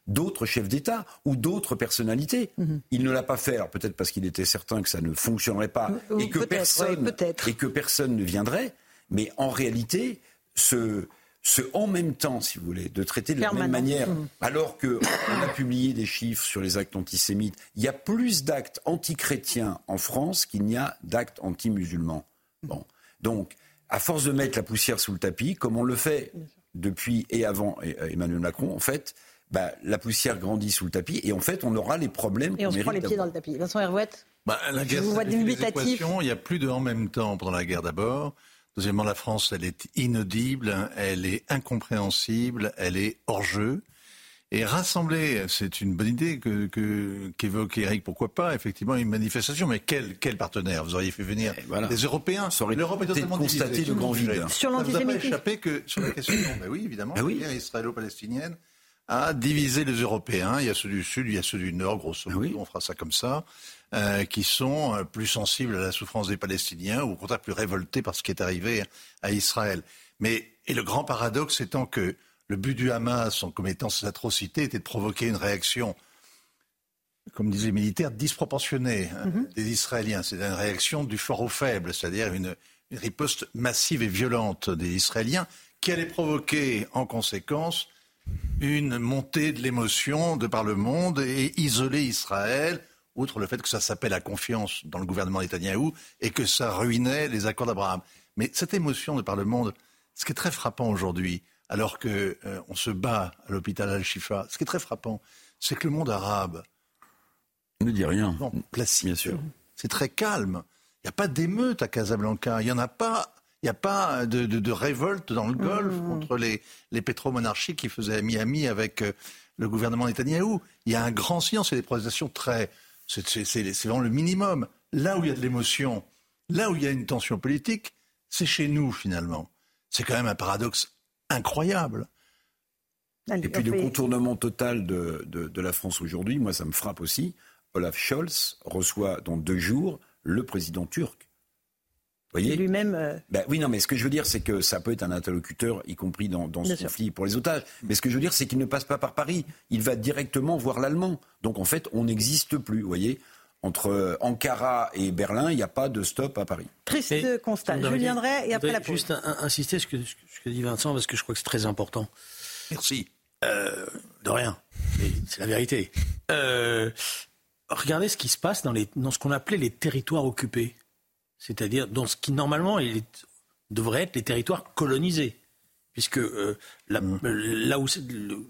d'autres chefs d'État ou d'autres personnalités. Il ne l'a pas fait, alors peut-être parce qu'il était certain que ça ne fonctionnerait pas Ou- et que peut-être, personne peut-être. et que personne ne viendrait. Mais en réalité, ce, ce en même temps, si vous voulez, de traiter de la même manière, Mhm. alors qu'on a publié des chiffres sur les actes antisémites, il y a plus d'actes antichrétiens en France qu'il n'y a d'actes anti-musulmans. Bon. Donc, à force de mettre la poussière sous le tapis, comme on le fait depuis et avant eh, Emmanuel Macron, en fait, bah, la poussière grandit sous le tapis et en fait, on aura les problèmes Et on se prend les pieds dans le tapis. Vincent Herouette Bah, la Je guerre, vous vois. Il y a plus de en même temps pendant la guerre d'abord. Deuxièmement, la France, elle est inaudible, elle est incompréhensible, elle est hors jeu. Et rassembler, c'est une bonne idée que, que, qu'évoque Eric, pourquoi pas, effectivement, une manifestation. Mais quel, quel partenaire Vous auriez fait venir voilà. les Européens. Ça aurait L'Europe est été totalement constaté le grand vide. Sur Ça vous a pas échappé que sur la question, ben oui, évidemment, Ben oui. la guerre israélo-palestinienne a divisé les Européens. Il y a ceux du Sud, il y a ceux du Nord, grosso Ben modo, on fera ça comme ça, euh, qui sont euh, plus sensibles à la souffrance des Palestiniens ou au contraire plus révoltés par ce qui est arrivé à Israël. Mais et le grand paradoxe étant que le but du Hamas en commettant ces atrocités était de provoquer une réaction, comme disaient les militaires, disproportionnée hein, des Israéliens. C'est une réaction du fort au faible, c'est-à-dire une, une riposte massive et violente des Israéliens qui allait provoquer en conséquence une montée de l'émotion de par le monde et isoler Israël, outre le fait que ça s'appelle la confiance dans le gouvernement Netanyahou et que ça ruinait les accords d'Abraham. Mais cette émotion de par le monde, ce qui est très frappant aujourd'hui, alors que euh, on se bat à l'hôpital Al-Shifa, ce qui est très frappant, c'est que le monde arabe Ne dit rien. non, placide. Bien sûr. C'est très calme. Il n'y a pas d'émeute à Casablanca. Il n'y en a pas. Il n'y a pas de, de- de révolte dans le Golfe contre les, les pétromonarchies qui faisaient Miami avec euh, le gouvernement Netanyahou. Il y a un grand silence et des protestations très. C'est c'est- c'est- c'est vraiment le minimum. Là où il y a de l'émotion, là où il y a une tension politique, c'est chez nous finalement. C'est quand même un paradoxe incroyable. Allez, Et puis le fait- contournement total de, de, de la France aujourd'hui, moi ça me frappe aussi. Olaf Scholz reçoit dans deux jours le président turc. Vous voyez Lui-même. euh, ben oui, non, mais ce que je veux dire, c'est que ça peut être un interlocuteur, y compris dans, dans ce sûr. conflit pour les otages. Mais ce que je veux dire, c'est qu'il ne passe pas par Paris. Il va directement voir l'Allemand. Donc en fait, on n'existe plus. Vous voyez entre Ankara et Berlin, il n'y a pas de stop à Paris. Triste constat. Je viendrai et après la pause. Juste insister sur ce que, ce que dit Vincent, parce que je crois que c'est très important. Merci. Euh, de rien. C'est la vérité. Euh, regardez ce qui se passe dans, les, dans ce qu'on appelait les territoires occupés. C'est-à-dire dans ce qui normalement devrait être les territoires colonisés. Puisque euh, mm. là, où,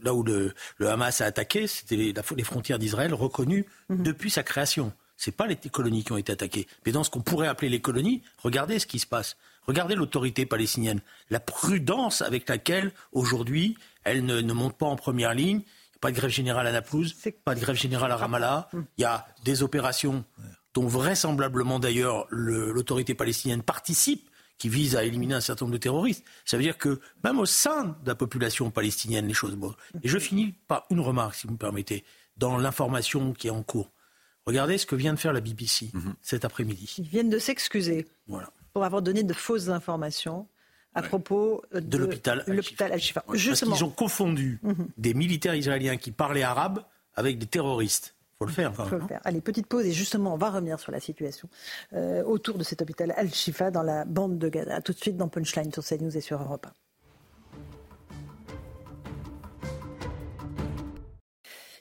là où le, Hamas a attaqué, c'était les, les, frontières d'Israël reconnues mm-hmm. depuis sa création. Ce pas les colonies qui ont été attaquées. Mais dans ce qu'on pourrait appeler les colonies, regardez ce qui se passe. Regardez l'autorité palestinienne. La prudence avec laquelle, aujourd'hui, elle ne, monte pas en première ligne. Pas de grève générale à Naplouse, pas de grève générale à Ramallah. Il y a des opérations dont vraisemblablement d'ailleurs l'autorité palestinienne participe, qui visent à éliminer un certain nombre de terroristes. Ça veut dire que même au sein de la population palestinienne, les choses vont. Et je finis par une remarque, si vous me permettez, dans l'information qui est en cours. Regardez ce que vient de faire la BBC mhm. cet après-midi. Ils viennent de s'excuser voilà. pour avoir donné de fausses informations à propos de, l'hôpital Al-Shifa. Justement. Parce qu'ils ont confondu mhm. des militaires israéliens qui parlaient arabe avec des terroristes. Il faut le faire. Quand même, le faire. Allez, petite pause et justement, on va revenir sur la situation euh, autour de cet hôpital Al-Shifa dans la bande de Gaza. tout de suite dans Punchline sur CNews et sur Europe 1.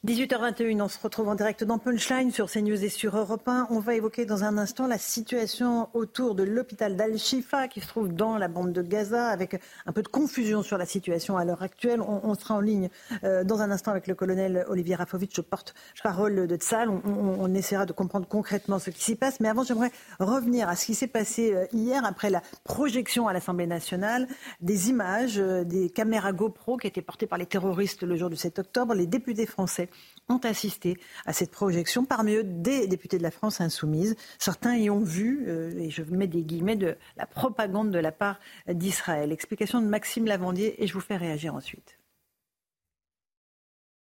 18h21, on se retrouve en direct dans Punchline sur CNews et sur Europe 1. On va évoquer dans un instant la situation autour de l'hôpital d'Al-Shifa qui se trouve dans la bande de Gaza avec un peu de confusion sur la situation à l'heure actuelle. On, sera en ligne euh, dans un instant avec le colonel Olivier Rafovitch, porte-parole de Tsal. On, essaiera de comprendre concrètement ce qui s'y passe. Mais avant, j'aimerais revenir à ce qui s'est passé euh, hier après la projection à l'Assemblée nationale des images euh, des caméras GoPro qui étaient portées par les terroristes le jour du 7 octobre. Les députés français ont assisté à cette projection, parmi eux des députés de la France insoumise. Certains y ont vu, euh, et je mets des guillemets, de la propagande de la part d'Israël. Explication de Maxime Lavandier et je vous fais réagir ensuite.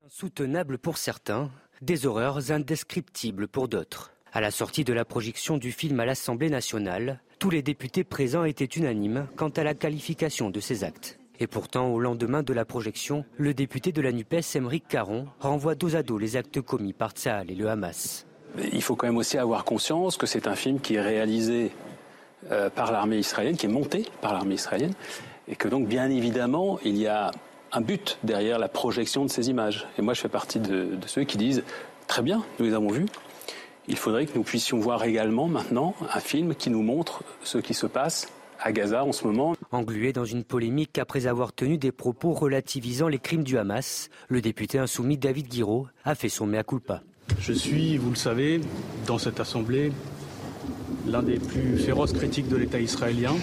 Insoutenable pour certains, des horreurs indescriptibles pour d'autres. À la sortie de la projection du film à l'Assemblée nationale, tous les députés présents étaient unanimes quant à la qualification de ces actes. Et pourtant, au lendemain de la projection, le député de la NUPES, Émeric Caron, renvoie dos à dos les actes commis par Tsahal et le Hamas. Il faut quand même aussi avoir conscience que c'est un film qui est réalisé euh, par l'armée israélienne, qui est monté par l'armée israélienne, et que donc, bien évidemment, il y a un but derrière la projection de ces images. Et moi, je fais partie de, de ceux qui disent très bien, nous les avons vus. Il faudrait que nous puissions voir également maintenant un film qui nous montre ce qui se passe à Gaza en ce moment. Englué dans une polémique après avoir tenu des propos relativisant les crimes du Hamas, le député insoumis David Guiraud a fait son mea culpa. Je suis, vous le savez, dans cette assemblée, l'un des plus féroces critiques de l'État israélien,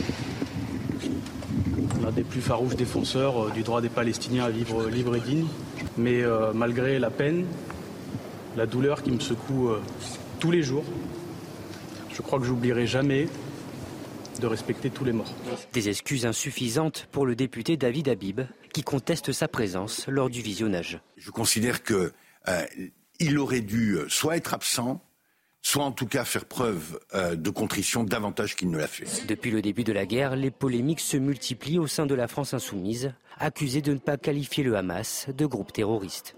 l'un des plus farouches défenseurs euh, du droit des Palestiniens à vivre libre et digne. Mais euh, malgré la peine, la douleur qui me secoue euh, tous les jours, je crois que j'oublierai jamais de respecter tous les morts. Des excuses insuffisantes pour le député David Habib, qui conteste sa présence lors du visionnage. Je considère qu'il euh, aurait dû euh, soit être absent, soit en tout cas faire preuve euh, de contrition davantage qu'il ne l'a fait. Depuis le début de la guerre, les polémiques se multiplient au sein de la France insoumise, accusée de ne pas qualifier le Hamas de groupe terroriste.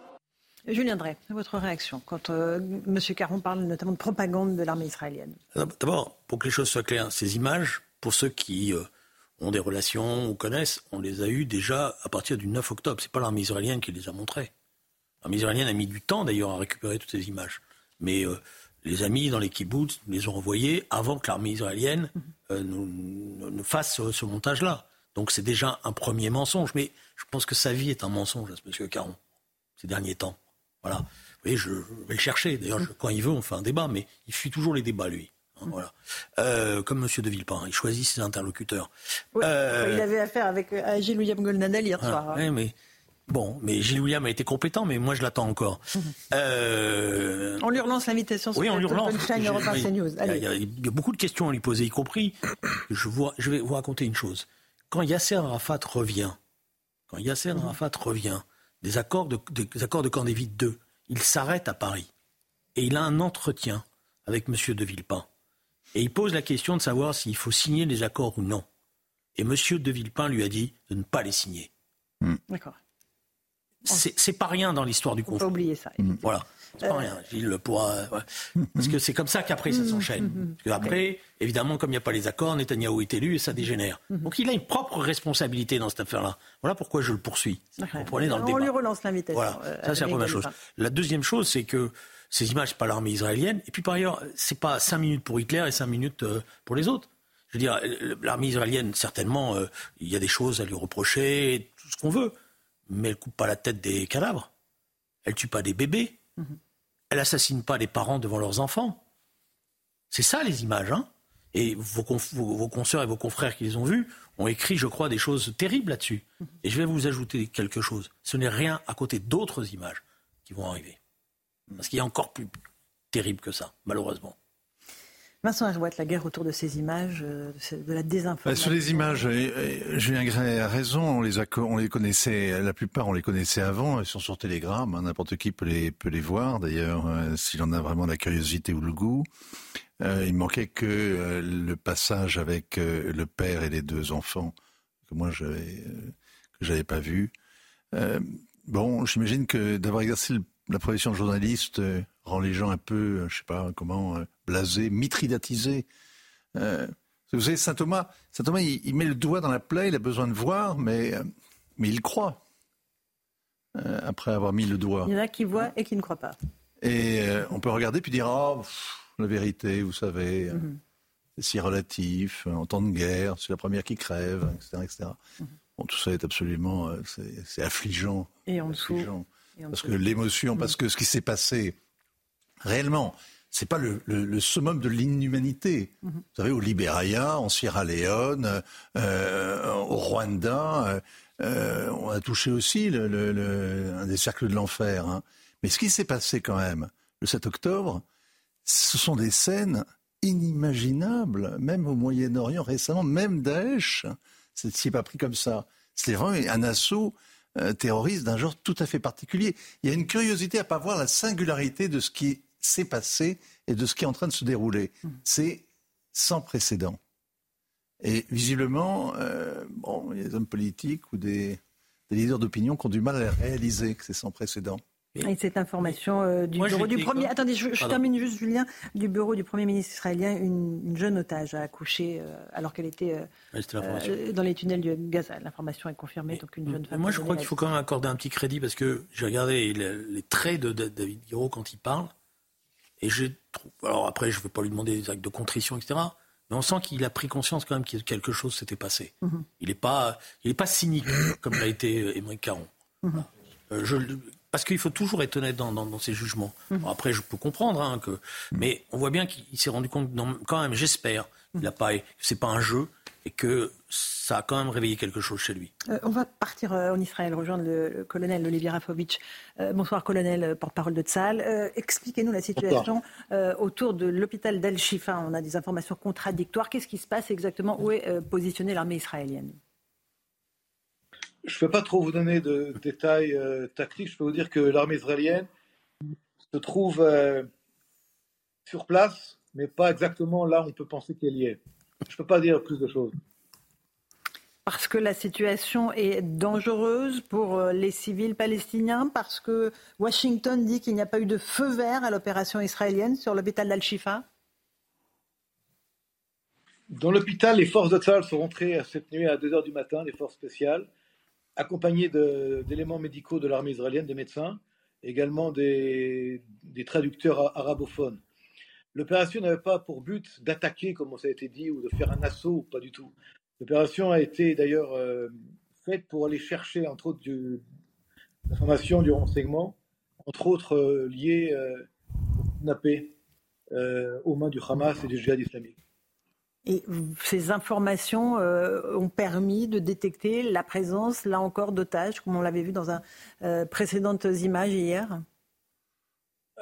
Julien Drey, votre réaction quand M. Caron parle notamment de propagande de l'armée israélienne? D'abord, pour que les choses soient claires, ces images pour ceux qui euh, ont des relations ou connaissent, on les a eues déjà à partir du 9 octobre. Ce n'est pas l'armée israélienne qui les a montrées. L'armée israélienne a mis du temps d'ailleurs à récupérer toutes ces images. Mais euh, les amis dans les kibbutz les ont envoyées avant que l'armée israélienne euh, ne fasse ce, montage-là. Donc c'est déjà un premier mensonge. Mais je pense que sa vie est un mensonge à ce monsieur Caron, ces derniers temps. Voilà. Vous voyez, je vais le chercher. D'ailleurs, quand il veut, on fait un débat, mais il fuit toujours les débats, lui. Voilà. Euh, comme M. de Villepin, il choisit ses interlocuteurs. Euh, il avait affaire avec Gilles William Goldnadel hier soir. Hein. mais Bon, mais Gilles William a été compétent, mais moi je l'attends encore. Euh, on lui relance l'invitation sur oui, on lui relance. Il, y a, il, y a, beaucoup de questions à lui poser, y compris. Je, je vais vous raconter une chose. Quand Yasser Arafat revient, quand Yasser mhm. Arafat revient, des accords de, des accords de Camp David 2, il s'arrête à Paris et il a un entretien avec M. de Villepin. Et il pose la question de savoir s'il faut signer les accords ou non. Et M. de Villepin lui a dit de ne pas les signer. Hmm. D'accord. C'est pas rien dans l'histoire du conflit. Faut pas oublier ça. Voilà. C'est pas rien. Il pourra, Parce que c'est comme ça qu'après ça s'enchaîne. Parce qu'après, évidemment, comme il n'y a pas les accords, Netanyahou est élu et ça dégénère. Donc il a une propre responsabilité dans cette affaire-là. Voilà pourquoi je le poursuis. Vous comprenez dans le On lui relance l'invitation. Voilà. Ça c'est la première chose. La deuxième chose, c'est que ces images, pas l'armée israélienne. Et puis par ailleurs, c'est pas cinq minutes pour Hitler et cinq minutes pour les autres. Je veux dire, l'armée israélienne, certainement, il y a des choses à lui reprocher, tout ce qu'on veut mais elle coupe pas la tête des cadavres. Elle tue pas des bébés. Mhm. Elle assassine pas les parents devant leurs enfants. C'est ça les images, hein Et vos, vos, consoeurs et vos confrères qui les ont vues ont écrit, je crois, des choses terribles là-dessus. Mhm. Et je vais vous ajouter quelque chose. Ce n'est rien à côté d'autres images qui vont arriver. Parce qu'il y a encore plus terrible que ça, malheureusement. Vincent Herouette, la guerre autour de ces images, euh, de la désinformation. Bah, sur les images, Julien Gray a raison, on les, on les connaissait, la plupart on les connaissait avant, elles sont sur Telegram, hein, n'importe qui peut les, peut les voir d'ailleurs, euh, s'il en a vraiment la curiosité ou le goût. Euh, il manquait que le passage avec le père et les deux enfants, que moi j'avais, que j'avais pas vu. bon, j'imagine que d'avoir exercé la profession de journaliste rend les gens un peu, je sais pas comment, blasé, mitridatisé. Euh, vous savez, saint Thomas, saint Thomas il, met le doigt dans la plaie, il a besoin de voir, mais, euh, mais il croit. Euh, après avoir mis le doigt. Il y en a qui voient et qui ne croient pas. Et on peut regarder puis dire oh, la vérité, vous savez, mhm. c'est si relatif, en temps de guerre, c'est la première qui crève, etc. etc. Mhm. Bon, tout ça est absolument, c'est affligeant. Et en dessous. parce que l'émotion, parce mhm. que ce qui s'est passé réellement, c'est pas le, le, summum de l'inhumanité. Mhm. Vous savez, au Libéria, en Sierra Leone, euh, au Rwanda, euh, euh, on a touché aussi le, un des cercles de l'enfer. Hein. Mais ce qui s'est passé quand même le 7 octobre, ce sont des scènes inimaginables, même au Moyen-Orient récemment, même Daesh, c'est pas pris comme ça. C'était vraiment un assaut terroriste d'un genre tout à fait particulier. Il y a une curiosité à pas voir la singularité de ce qui s'est passé et de ce qui est en train de se dérouler. Mmh. C'est sans précédent. Et visiblement, euh, bon, il y a des hommes politiques ou des, leaders d'opinion qui ont du mal à réaliser que c'est sans précédent. Et cette information euh, du bureau du premier. Attendez, je, termine juste, Julien. Du bureau du premier ministre israélien, une, jeune otage a accouché euh, alors qu'elle était dans les tunnels de Gaza. L'information est confirmée, donc une jeune femme. Moi, je crois qu'il faut quand même accorder un petit crédit parce que j'ai regardé les, traits de, David Guiraud quand il parle. Et je trouve. Alors après, je ne veux pas lui demander des actes de contrition, etc. Mais on sent qu'il a pris conscience quand même que quelque chose s'était passé. Mhm. Il n'est pas, il pas cynique comme l'a été Émeric Caron. Mhm. Euh, je, parce qu'il faut toujours être honnête dans, dans, ses jugements. Mhm. après, je peux comprendre hein, que, mais on voit bien qu'il s'est rendu compte, quand même, j'espère, il a pas, c'est pas un jeu et que ça a quand même réveillé quelque chose chez lui. Euh, on va partir euh, en Israël, rejoindre le, colonel Olivier Rafovitch. Euh, bonsoir colonel, porte-parole de Tzal. Expliquez-nous la situation autour de l'hôpital d'Al-Shifa. On a des informations contradictoires. Qu'est-ce qui se passe exactement? Où est positionnée l'armée israélienne? Je ne peux pas trop vous donner de détails tactiques. Je peux vous dire que l'armée israélienne se trouve sur place, mais pas exactement là où on peut penser qu'elle y est. Je ne peux pas dire plus de choses. Parce que la situation est dangereuse pour euh, les civils palestiniens, parce que Washington dit qu'il n'y a pas eu de feu vert à l'opération israélienne sur l'hôpital d'Al-Shifa Dans l'hôpital, les forces de Tzal sont rentrées cette nuit à 2h du matin, des forces spéciales, accompagnées d'éléments médicaux de l'armée israélienne, des médecins, également des traducteurs arabophones. L'opération n'avait pas pour but d'attaquer, comme ça a été dit, ou de faire un assaut, pas du tout. L'opération a été d'ailleurs euh, faite pour aller chercher, entre autres, du, l'information du renseignement, entre autres euh, liées euh, euh, aux mains du Hamas et du djihad islamique. Et ces informations ont permis de détecter la présence, là encore, d'otages, comme on l'avait vu dans un précédentes images hier?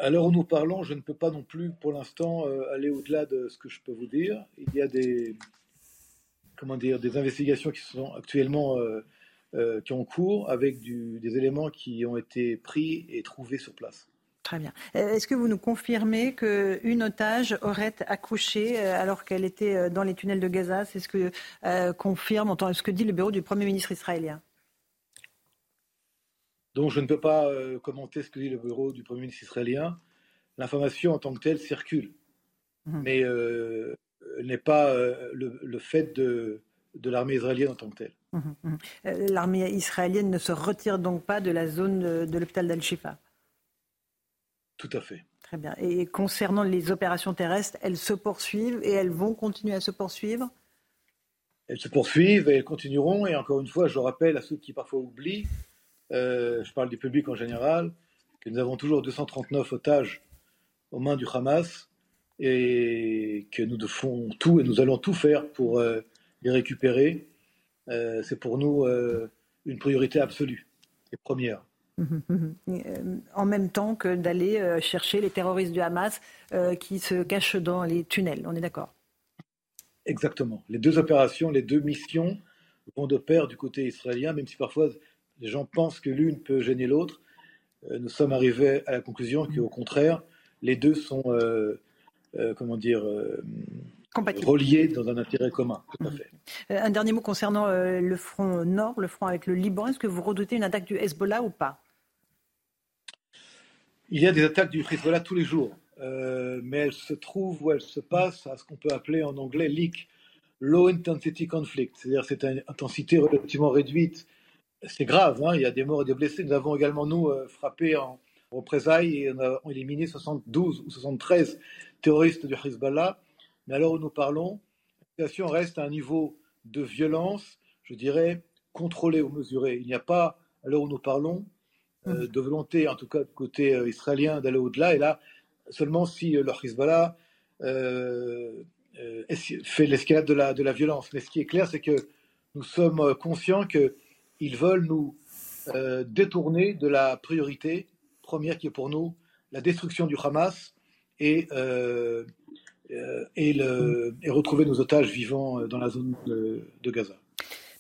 À l'heure où nous parlons, je ne peux pas non plus pour l'instant euh, aller au-delà de ce que je peux vous dire. Il y a des, comment dire, des investigations qui sont actuellement euh, euh, qui ont cours avec des éléments qui ont été pris et trouvés sur place. Très bien. Est-ce que vous nous confirmez qu'une otage aurait accouché alors qu'elle était dans les tunnels de Gaza? C'est ce que confirme, ce que dit le bureau du Premier ministre israélien Donc je ne peux pas euh, commenter ce que dit le bureau du Premier ministre israélien. L'information en tant que telle circule, mhm. mais euh, n'est pas euh, le, fait de, de l'armée israélienne en tant que telle. Mhm, mhm. L'armée israélienne ne se retire donc pas de la zone de l'hôpital d'Al-Shifa? Tout à fait. Très bien. Et concernant les opérations terrestres, elles se poursuivent et elles vont continuer à se poursuivre? Elles se poursuivent et elles continueront. Et encore une fois, je rappelle à ceux qui parfois oublient euh, je parle du public en général, que nous avons toujours 239 otages aux mains du Hamas et que nous devons tout et nous allons tout faire pour euh, les récupérer. Euh, c'est pour nous une priorité absolue et première. En même temps que d'aller chercher les terroristes du Hamas qui se cachent dans les tunnels, on est d'accord? Exactement. Les deux opérations, les deux missions vont de pair du côté israélien, même si parfois les gens pensent que l'une peut gêner l'autre. Euh, nous sommes arrivés à la conclusion qu'au contraire, les deux sont, euh, euh, comment dire, reliés dans un intérêt commun. Un dernier mot concernant le front nord, le front avec le Liban. Est-ce que vous redoutez une attaque du Hezbollah ou pas? Il y a des attaques du Hezbollah tous les jours, mais elles se trouvent ou elles se passent à ce qu'on peut appeler en anglais leak, low intensity conflict, c'est-à-dire cette intensité relativement réduite c'est grave, hein, il y a des morts et des blessés. Nous avons également, nous, euh, frappé en représailles et on a éliminé 72 ou 73 terroristes du Hezbollah. Mais alors où nous parlons, la situation reste à un niveau de violence, je dirais, contrôlé ou mesuré. Il n'y a pas, à l'heure où nous parlons, euh, de volonté, en tout cas du côté euh, israélien, d'aller au-delà. Et là, seulement si le Hezbollah fait l'escalade de la, de la violence. Mais ce qui est clair, c'est que nous sommes conscients que ils veulent nous euh, détourner de la priorité première qui est pour nous la destruction du Hamas et, euh, euh, retrouver nos otages vivants dans la zone de Gaza.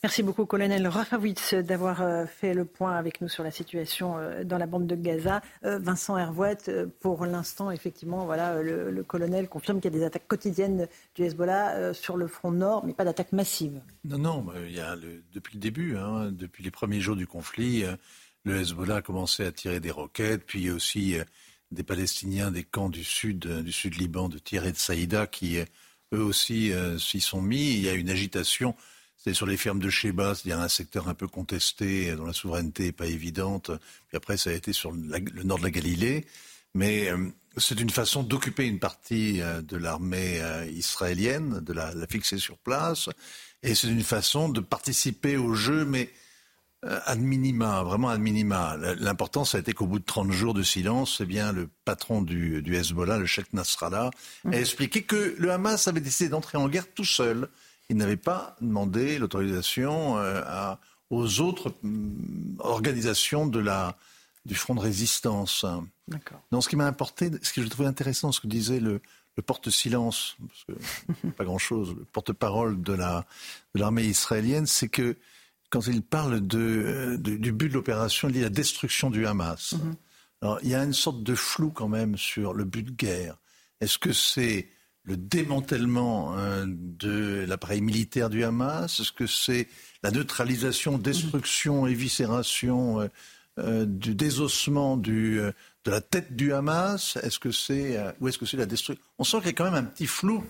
Merci beaucoup, colonel Rafavitz, d'avoir euh, fait le point avec nous sur la situation euh, dans la bande de Gaza. Euh, Vincent Hervouette, pour l'instant, effectivement, voilà, le, colonel confirme qu'il y a des attaques quotidiennes du Hezbollah sur le front nord, mais pas d'attaques massives. Non, non, il y a depuis le début, hein, depuis les premiers jours du conflit, le Hezbollah a commencé à tirer des roquettes, puis aussi des Palestiniens des camps du sud, du sud Liban, de Tyr et de Saïda, qui eux aussi s'y sont mis. Il y a une agitation c'est sur les fermes de Sheba, c'est-à-dire un secteur un peu contesté, dont la souveraineté n'est pas évidente. Puis après, ça a été sur le nord de la Galilée. Mais euh, c'est une façon d'occuper une partie euh, de l'armée euh, israélienne, de la, fixer sur place. Et c'est une façon de participer au jeu, mais ad minima, vraiment ad minima. L'important, ça a été qu'au bout de 30 jours de silence, eh bien, le patron du, du Hezbollah, le Sheikh Nasrallah, a expliqué que le Hamas avait décidé d'entrer en guerre tout seul il n'avait pas demandé l'autorisation euh, aux autres mm, organisations de la, du front de résistance. Dans ce qui m'a importé, ce que je trouvais intéressant, ce que disait le, porte-silence, parce que pas grand-chose, le porte-parole de la de l'armée israélienne, c'est que quand il parle de, du but de l'opération, il dit la destruction du Hamas. Mhm. Alors, il y a une sorte de flou quand même sur le but de guerre. Est-ce que c'est le démantèlement hein, de l'appareil militaire du Hamas? Est-ce que c'est la neutralisation, destruction, éviscération euh, euh, du désossement du, euh, de la tête du Hamas? Est-ce que c'est ou est-ce que c'est la destruction? On sent qu'il y a quand même un petit flou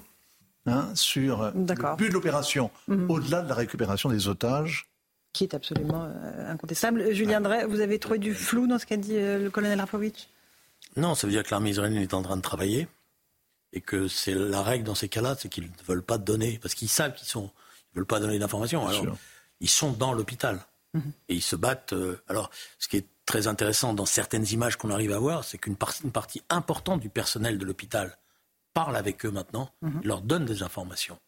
hein, sur le but de l'opération, mhm. au-delà de la récupération des otages. Qui est absolument incontestable. Julien Drey, vous avez trouvé du flou dans ce qu'a dit le colonel Rafovitch Non, ça veut dire que l'armée israélienne est en train de travailler et que c'est la règle dans ces cas-là, c'est qu'ils ne veulent pas donner, parce qu'ils savent qu'ils sont, ils veulent pas donner d'informations. Alors, ils sont dans l'hôpital mhm. et ils se battent. Euh, alors, ce qui est très intéressant dans certaines images qu'on arrive à voir, c'est qu'une partie, importante du personnel de l'hôpital parle avec eux maintenant, mhm. leur donne des informations.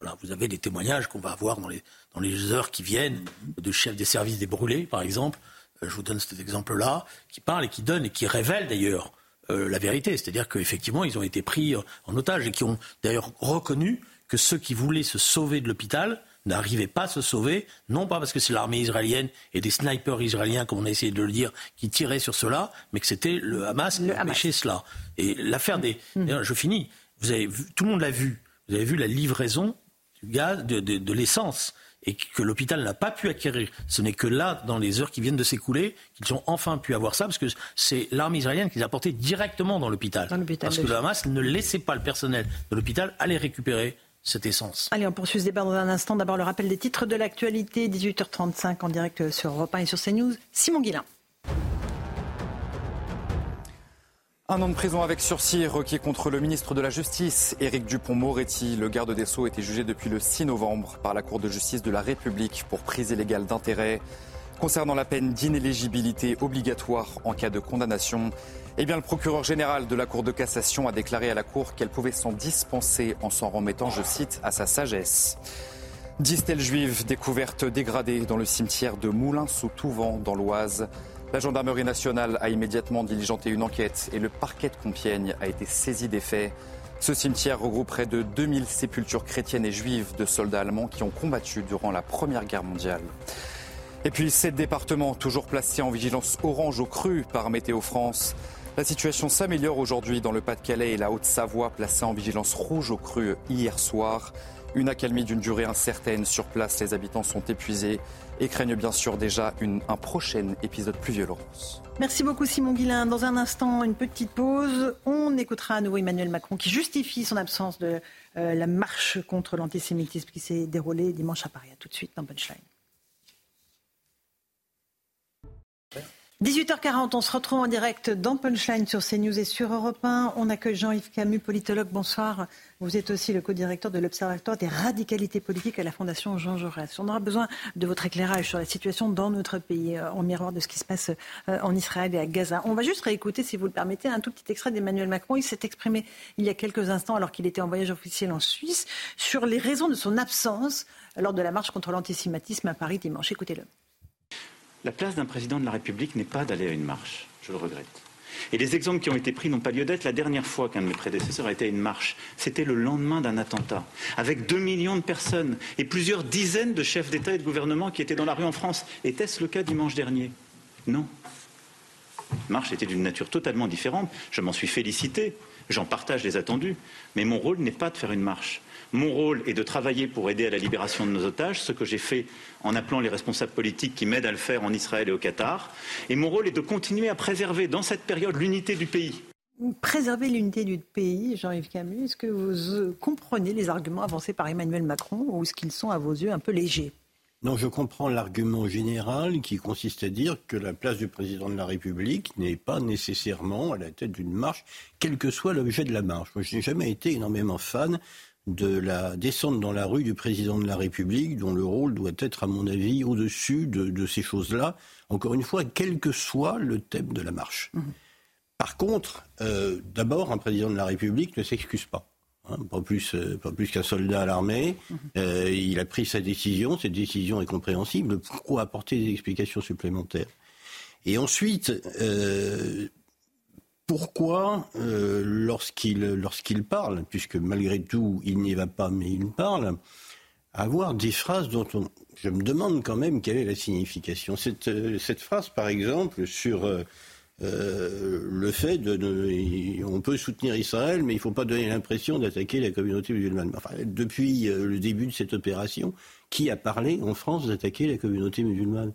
Voilà, vous avez des témoignages qu'on va avoir dans les, dans les heures qui viennent de chefs des services des brûlés, par exemple. Euh, je vous donne cet exemple-là, qui parlent et qui donnent et qui révèlent d'ailleurs euh, la vérité. C'est-à-dire qu'effectivement, ils ont été pris en otage et qui ont d'ailleurs reconnu que ceux qui voulaient se sauver de l'hôpital n'arrivaient pas à se sauver, non pas parce que c'est l'armée israélienne et des snipers israéliens, comme on a essayé de le dire, qui tiraient sur cela, mais que c'était le Hamas qui empêchait cela. Et l'affaire des... Mm. Je finis. Vous avez vu, tout le monde l'a vu. Vous avez vu la livraison du gaz, de, de l'essence et que l'hôpital n'a pas pu acquérir. Ce n'est que là, dans les heures qui viennent de s'écouler, qu'ils ont enfin pu avoir ça, parce que c'est l'armée israélienne qui les a portés directement dans l'hôpital. Parce que le Hamas ne laissait pas le personnel de l'hôpital aller récupérer cette essence. Allez, on poursuit ce débat dans un instant. D'abord, le rappel des titres de l'actualité, 18h35 en direct sur Europe 1 et sur CNews. Simon Guillain. Un an de prison avec sursis requis contre le ministre de la Justice, Éric Dupont-Moretti. Le garde des Sceaux était jugé depuis le 6 novembre par la Cour de justice de la République pour prise illégale d'intérêt. Concernant la peine d'inéligibilité obligatoire en cas de condamnation, eh bien, le procureur général de la Cour de cassation a déclaré à la Cour qu'elle pouvait s'en dispenser en s'en remettant, je cite, à sa sagesse. Dix stèles juives découvertes dans le cimetière de Moulins-sous-Touvent dans l'Oise. La gendarmerie nationale a immédiatement diligenté une enquête et le parquet de Compiègne a été saisi des faits. Ce cimetière regroupe près de 2000 sépultures chrétiennes et juives de soldats allemands qui ont combattu durant la Première Guerre mondiale. Et puis sept départements toujours placés en vigilance orange au cru par Météo France. La situation s'améliore aujourd'hui dans le Pas-de-Calais et la Haute-Savoie placés en vigilance rouge au cru hier soir. Une accalmie d'une durée incertaine sur place, les habitants sont épuisés et craignent bien sûr déjà un prochain épisode plus violent. Merci beaucoup Simon Guillain. Dans un instant, une petite pause. On écoutera à nouveau Emmanuel Macron qui justifie son absence de euh, la marche contre l'antisémitisme qui s'est déroulée dimanche à Paris. Tout de suite dans Punchline. 18h40, on se retrouve en direct dans Punchline sur CNews et sur Europe 1. On accueille Jean-Yves Camus, politologue. Bonsoir. Vous êtes aussi le co-directeur de l'Observatoire des radicalités politiques à la Fondation Jean Jaurès. On aura besoin de votre éclairage sur la situation dans notre pays, euh, en miroir de ce qui se passe euh, en Israël et à Gaza. On va juste réécouter, si vous le permettez, un tout petit extrait d'Emmanuel Macron. Il s'est exprimé il y a quelques instants, alors qu'il était en voyage officiel en Suisse, sur les raisons de son absence lors de la marche contre l'antisémitisme à Paris dimanche. Écoutez-le. La place d'un président de la République n'est pas d'aller à une marche. Je le regrette. Et les exemples qui ont été pris n'ont pas lieu d'être. La dernière fois qu'un de mes prédécesseurs a été à une marche, c'était le lendemain d'un attentat, avec deux millions de personnes et plusieurs dizaines de chefs d'État et de gouvernement qui étaient dans la rue en France. Était-ce le cas dimanche dernier? Non. La marche était d'une nature totalement différente. Je m'en suis félicité. J'en partage les attendus. Mais mon rôle n'est pas de faire une marche. Mon rôle est de travailler pour aider à la libération de nos otages, ce que j'ai fait en appelant les responsables politiques qui m'aident à le faire en Israël et au Qatar. Et mon rôle est de continuer à préserver dans cette période l'unité du pays. Préserver l'unité du pays, Jean-Yves Camus, est-ce que vous euh, comprenez les arguments avancés par Emmanuel Macron ou est-ce qu'ils sont à vos yeux un peu légers? Non, je comprends l'argument général qui consiste à dire que la place du président de la République n'est pas nécessairement à la tête d'une marche, quel que soit l'objet de la marche. Moi, je n'ai jamais été énormément fan de la descente dans la rue du président de la République, dont le rôle doit être, à mon avis, au-dessus de, ces choses-là, encore une fois, quel que soit le thème de la marche. Mhm. Par contre, euh, d'abord, un président de la République ne s'excuse pas. Hein, pas plus, euh, pas plus qu'un soldat à l'armée. Mhm. Euh, il a pris sa décision, cette décision est compréhensible. Pourquoi apporter des explications supplémentaires? Et ensuite, pourquoi, euh, lorsqu'il lorsqu'il parle, puisque malgré tout il n'y va pas, mais il parle, avoir des phrases dont on, je me demande quand même quelle est la signification. Cette, cette phrase, par exemple, sur euh, le fait de, on peut soutenir Israël, mais il ne faut pas donner l'impression d'attaquer la communauté musulmane. Depuis le début de cette opération, qui a parlé en France d'attaquer la communauté musulmane?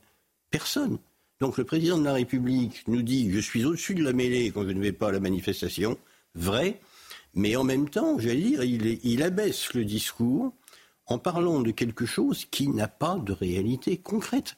Personne. Donc le président de la République nous dit je suis au-dessus de la mêlée quand je ne vais pas à la manifestation, vrai, mais en même temps, j'allais dire, il abaisse le discours en parlant de quelque chose qui n'a pas de réalité concrète.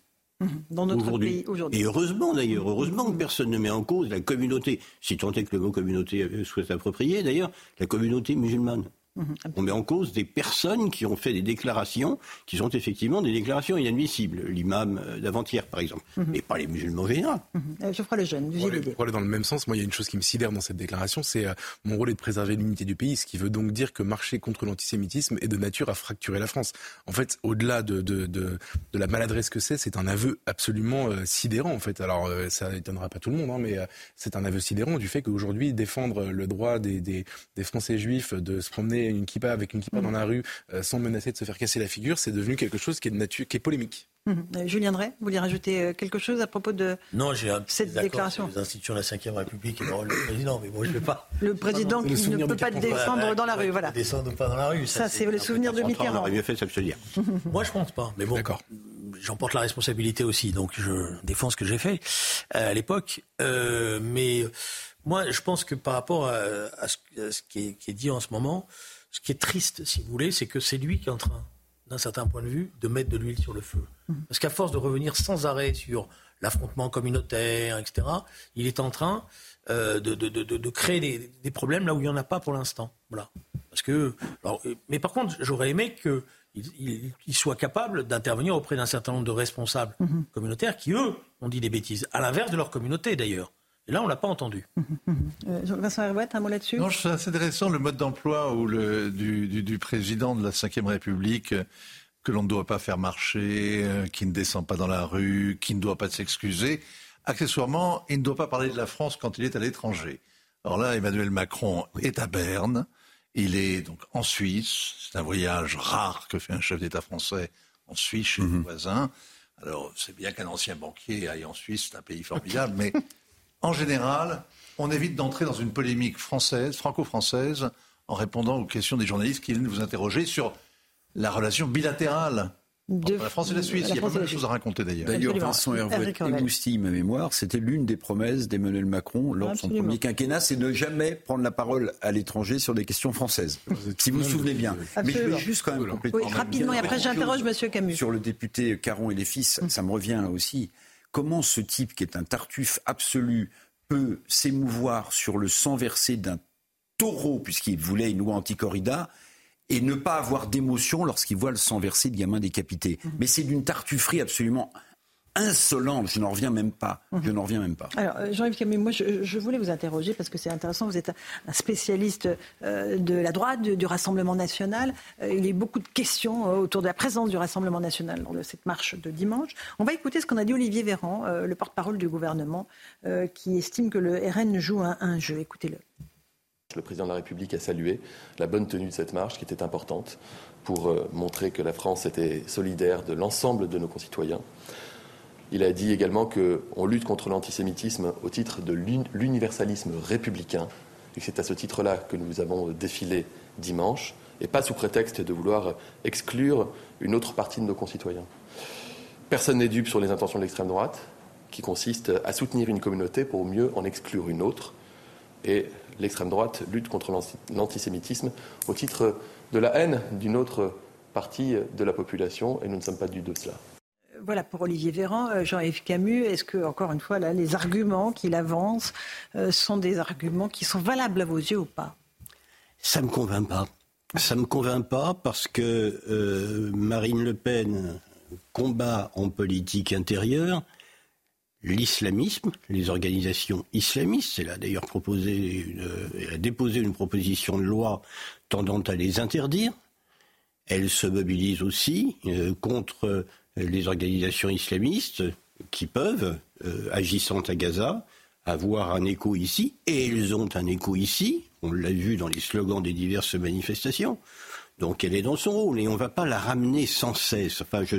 Dans notre pays aujourd'hui. Et heureusement d'ailleurs, heureusement que personne ne met en cause la communauté, si tant est que le mot communauté soit approprié d'ailleurs, la communauté musulmane. Mhm. On met en cause des personnes qui ont fait des déclarations qui sont effectivement des déclarations inadmissibles. L'imam euh, d'avant-hier, par exemple, mais mhm. pas les musulmans en général. Mhm. Euh, je ferai le jeune, pour aller, pour aller dans le même sens, moi, il y a une chose qui me sidère dans cette déclaration, c'est euh, mon rôle est de préserver l'unité du pays, ce qui veut donc dire que marcher contre l'antisémitisme est de nature à fracturer la France. En fait, au-delà de, de, de, de, la maladresse que c'est, c'est un aveu absolument sidérant, en fait. Alors, ça n'étonnera pas tout le monde, hein, mais c'est un aveu sidérant du fait qu'aujourd'hui, défendre le droit des, des, des Français juifs de se promener une kippa avec une kippa dans la rue euh, sans menacer de se faire casser la figure, c'est devenu quelque chose qui est de nature, qui est polémique. Mhm. Euh, Julien Drey, vous voulez rajouter euh, quelque chose à propos de non, j'ai un cette déclaration Les institutions de la Ve République et le rôle du président, mais moi je ne vais pas. Le président qui ne peut pas descendre dans la rue, voilà. Descendre pas dans la rue. Ça, c'est le souvenir de Mitterrand. On mieux fait, ça se dire. moi, je pense pas. Mais bon, j'en porte la responsabilité aussi, donc je défends ce que j'ai fait à l'époque. mais moi, je pense que par rapport à, ce, qui, est, dit en ce moment, ce qui est triste, si vous voulez, c'est que c'est lui qui est en train, d'un certain point de vue, de mettre de l'huile sur le feu. Mmh. Parce qu'à force de revenir sans arrêt sur l'affrontement communautaire, etc., il est en train euh, de, créer des, problèmes là où il n'y en a pas pour l'instant. Voilà. Parce que, mais par contre, j'aurais aimé qu'il il, soit capable d'intervenir auprès d'un certain nombre de responsables mmh. communautaires qui, eux, ont dit des bêtises, à l'inverse de leur communauté d'ailleurs. Et là, on ne l'a pas entendu. Euh, Vincent Herouette, un mot là-dessus? Non, c'est assez intéressant le mode d'emploi du, président de la Ve République euh, que l'on ne doit pas faire marcher, euh, qui ne descend pas dans la rue, qui ne doit pas s'excuser. Accessoirement, il ne doit pas parler de la France quand il est à l'étranger. Alors là, Emmanuel Macron est à Berne. Il est donc en Suisse. C'est un voyage rare que fait un chef d'État français en Suisse chez mmh. voisins. Alors, c'est bien qu'un ancien banquier aille en Suisse, c'est un pays formidable, mais en général, on évite d'entrer dans une polémique française, franco-française, en répondant aux questions des journalistes qui viennent vous interroger sur la relation bilatérale de la France et la Suisse. Il y a pas mal de choses à raconter d'ailleurs. D'ailleurs, Vincent Hervé émoustille ma mémoire. C'était l'une des promesses d'Emmanuel Macron lors de son premier quinquennat, c'est de jamais prendre la parole à l'étranger sur des questions françaises. si vous vous souvenez bien. Mais je vais juste quand même compléter. Oui, rapidement, et après j'interroge M. Camus. Sur le député Caron et les fils, ça me revient aussi comment ce type qui est un tartuffe absolu peut s'émouvoir sur le sang versé d'un taureau, puisqu'il voulait une loi anti-corrida, et ne pas avoir d'émotion lorsqu'il voit le sang versé de gamin décapité? Mmh. Mais c'est d'une tartufferie absolument insolente. Je n'en reviens même pas. Mhm. Je n'en reviens même pas. Alors, euh, Jean-Yves Camus, moi, je, voulais vous interroger parce que c'est intéressant. Vous êtes un spécialiste euh, de la droite, du, Rassemblement national. Euh, il y a eu beaucoup de questions autour de la présence du Rassemblement national lors de cette marche de dimanche. On va écouter ce qu'on a dit Olivier Véran, le porte-parole du gouvernement, qui estime que le RN joue un, un jeu. Écoutez-le. Le président de la République a salué la bonne tenue de cette marche qui était importante pour montrer que la France était solidaire de l'ensemble de nos concitoyens. Il a dit également qu'on lutte contre l'antisémitisme au titre de l'universalisme républicain et c'est à ce titre-là que nous avons défilé dimanche et pas sous prétexte de vouloir exclure une autre partie de nos concitoyens. Personne n'est dupe sur les intentions de l'extrême droite, qui consistent à soutenir une communauté pour mieux en exclure une autre. Et l'extrême droite lutte contre l'antisémitisme au titre de la haine d'une autre partie de la population, et nous ne sommes pas dupes de cela. Voilà pour Olivier Véran. Euh, Jean-Yves Camus, est-ce que, encore une fois, les arguments qu'il avance euh, sont des arguments qui sont valables à vos yeux ou pas? Ça ne me convainc pas. Ça ne me convainc pas parce que euh, Marine Le Pen combat en politique intérieure l'islamisme, les organisations islamistes. Elle a d'ailleurs déposé une proposition de loi tendant à les interdire. Elle se mobilise aussi contre les organisations islamistes qui peuvent, euh, agissant à Gaza, avoir un écho ici, et elles ont un écho ici, on l'a vu dans les slogans des diverses manifestations. Donc elle est dans son rôle et on ne va pas la ramener sans cesse. Enfin, je,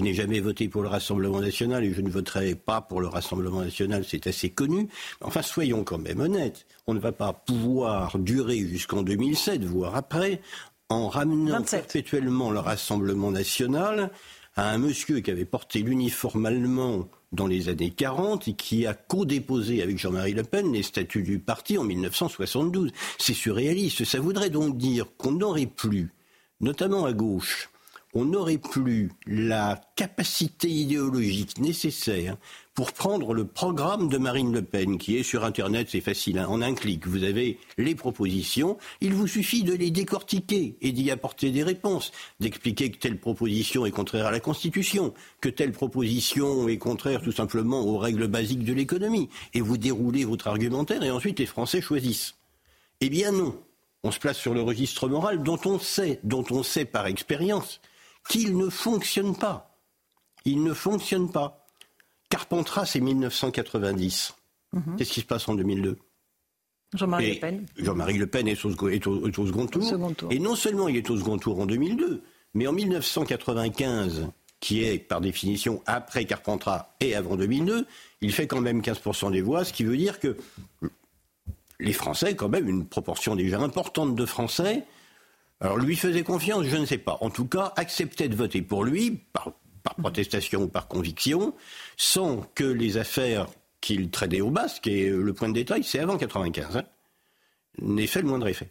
n'ai jamais voté pour le Rassemblement national et je ne voterai pas pour le Rassemblement national, c'est assez connu. Enfin, soyons quand même honnêtes. On ne va pas pouvoir durer jusqu'en 2007, voire après, en ramenant perpétuellement le Rassemblement national à un monsieur qui avait porté l'uniforme allemand dans les années 40 et qui a co-déposé avec Jean-Marie Le Pen les statuts du parti en 1972. C'est surréaliste. Ça voudrait donc dire qu'on n'aurait plus, notamment à gauche, on n'aurait plus la capacité idéologique nécessaire pour prendre le programme de Marine Le Pen, qui est sur Internet, c'est facile, hein. en un clic, vous avez les propositions, il vous suffit de les décortiquer et d'y apporter des réponses, d'expliquer que telle proposition est contraire à la Constitution, que telle proposition est contraire tout simplement aux règles basiques de l'économie, et vous déroulez votre argumentaire et ensuite les Français choisissent. Eh bien non, on se place sur le registre moral dont on sait, dont on sait par expérience qu'il ne fonctionne pas. Il ne fonctionne pas. Carpentras, c'est 1990. Mhm. Qu'est-ce qui se passe en 2002 Jean-Marie Le Pen. Jean-Marie Le Pen est au, second, tour, Et non seulement il est au second tour en 2002, mais en 1995, qui est par définition après Carpentras et avant 2002, il fait quand même 15% des voix, ce qui veut dire que les Français, quand même, une proportion déjà importante de Français, alors lui faisait confiance, je ne sais pas. En tout cas, acceptait de voter pour lui, par, protestation ou par conviction, sans que les affaires qu'il traitait au basque, et le point de détail, c'est avant 95, hein, n'aient fait le moindre effet.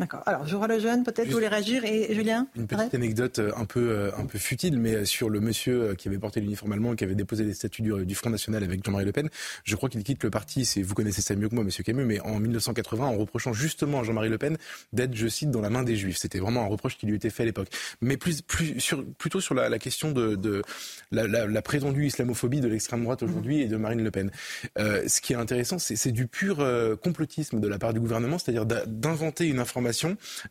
D'accord. Alors, je vois le jeune, peut-être, vous voulez réagir. Et Julien Une petite anecdote euh, un peu, euh, un peu futile, mais euh, sur le monsieur qui avait porté l'uniforme allemand, qui avait déposé les statuts du, Front National avec Jean-Marie Le Pen. Je crois qu'il quitte le parti, c'est, vous connaissez ça mieux que moi, monsieur Camus, mais en 1980, en reprochant justement à Jean-Marie Le Pen d'être, je cite, dans la main des Juifs. C'était vraiment un reproche qui lui était fait à l'époque. Mais plus, plus, sur, plutôt sur la, question de, de la, la, prétendue islamophobie de l'extrême droite aujourd'hui et de Marine Le Pen. ce qui est intéressant, c'est, du pur complotisme de la part du gouvernement, c'est-à-dire d'inventer une information.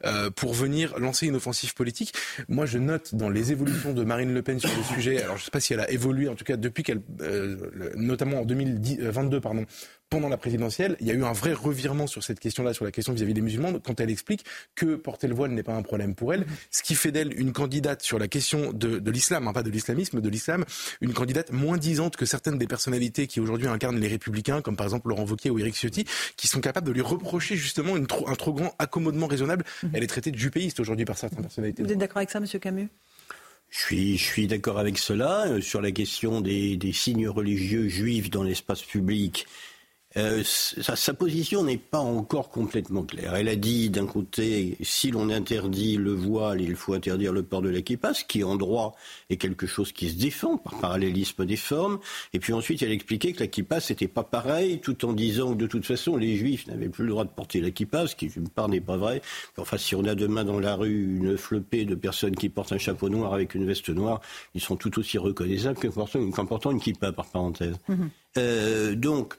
Euh, pour venir lancer une offensive politique. Moi, je note dans les évolutions de Marine Le Pen sur le sujet, alors je ne sais pas si elle a évolué, en tout cas depuis qu'elle, euh, notamment en 2022, euh, pardon, pendant la présidentielle, il y a eu un vrai revirement sur cette question-là, sur la question vis-à-vis des musulmans, quand elle explique que porter le voile n'est pas un problème pour elle, ce qui fait d'elle une candidate sur la question de, de l'islam, hein, pas de l'islamisme, de l'islam, une candidate moins disante que certaines des personnalités qui aujourd'hui incarnent les républicains, comme par exemple Laurent Wauquiez ou Éric Ciotti, qui sont capables de lui reprocher justement une un trop grand accommodement raisonnable. Mhm. Elle est traitée de jupéiste aujourd'hui par certaines personnalités. Vous êtes d'accord avec ça, Monsieur Camus? Je suis, je suis d'accord avec cela. Euh, sur la question des, des signes religieux juifs dans l'espace public, euh, sa, position n'est pas encore complètement claire. Elle a dit d'un côté, si l'on interdit le voile, il faut interdire le port de l'équipage, ce qui en droit est quelque chose qui se défend par parallélisme des formes. Et puis ensuite, elle a expliqué que l'équipage n'était pas pareil, tout en disant que de toute façon, les juifs n'avaient plus le droit de porter l'équipage, ce qui d'une part n'est pas vrai. Enfin, si on a demain dans la rue une flopée de personnes qui portent un chapeau noir avec une veste noire, ils sont tout aussi reconnaissables qu'en portant une kippa, par parenthèse. Mm-hmm. Euh, donc,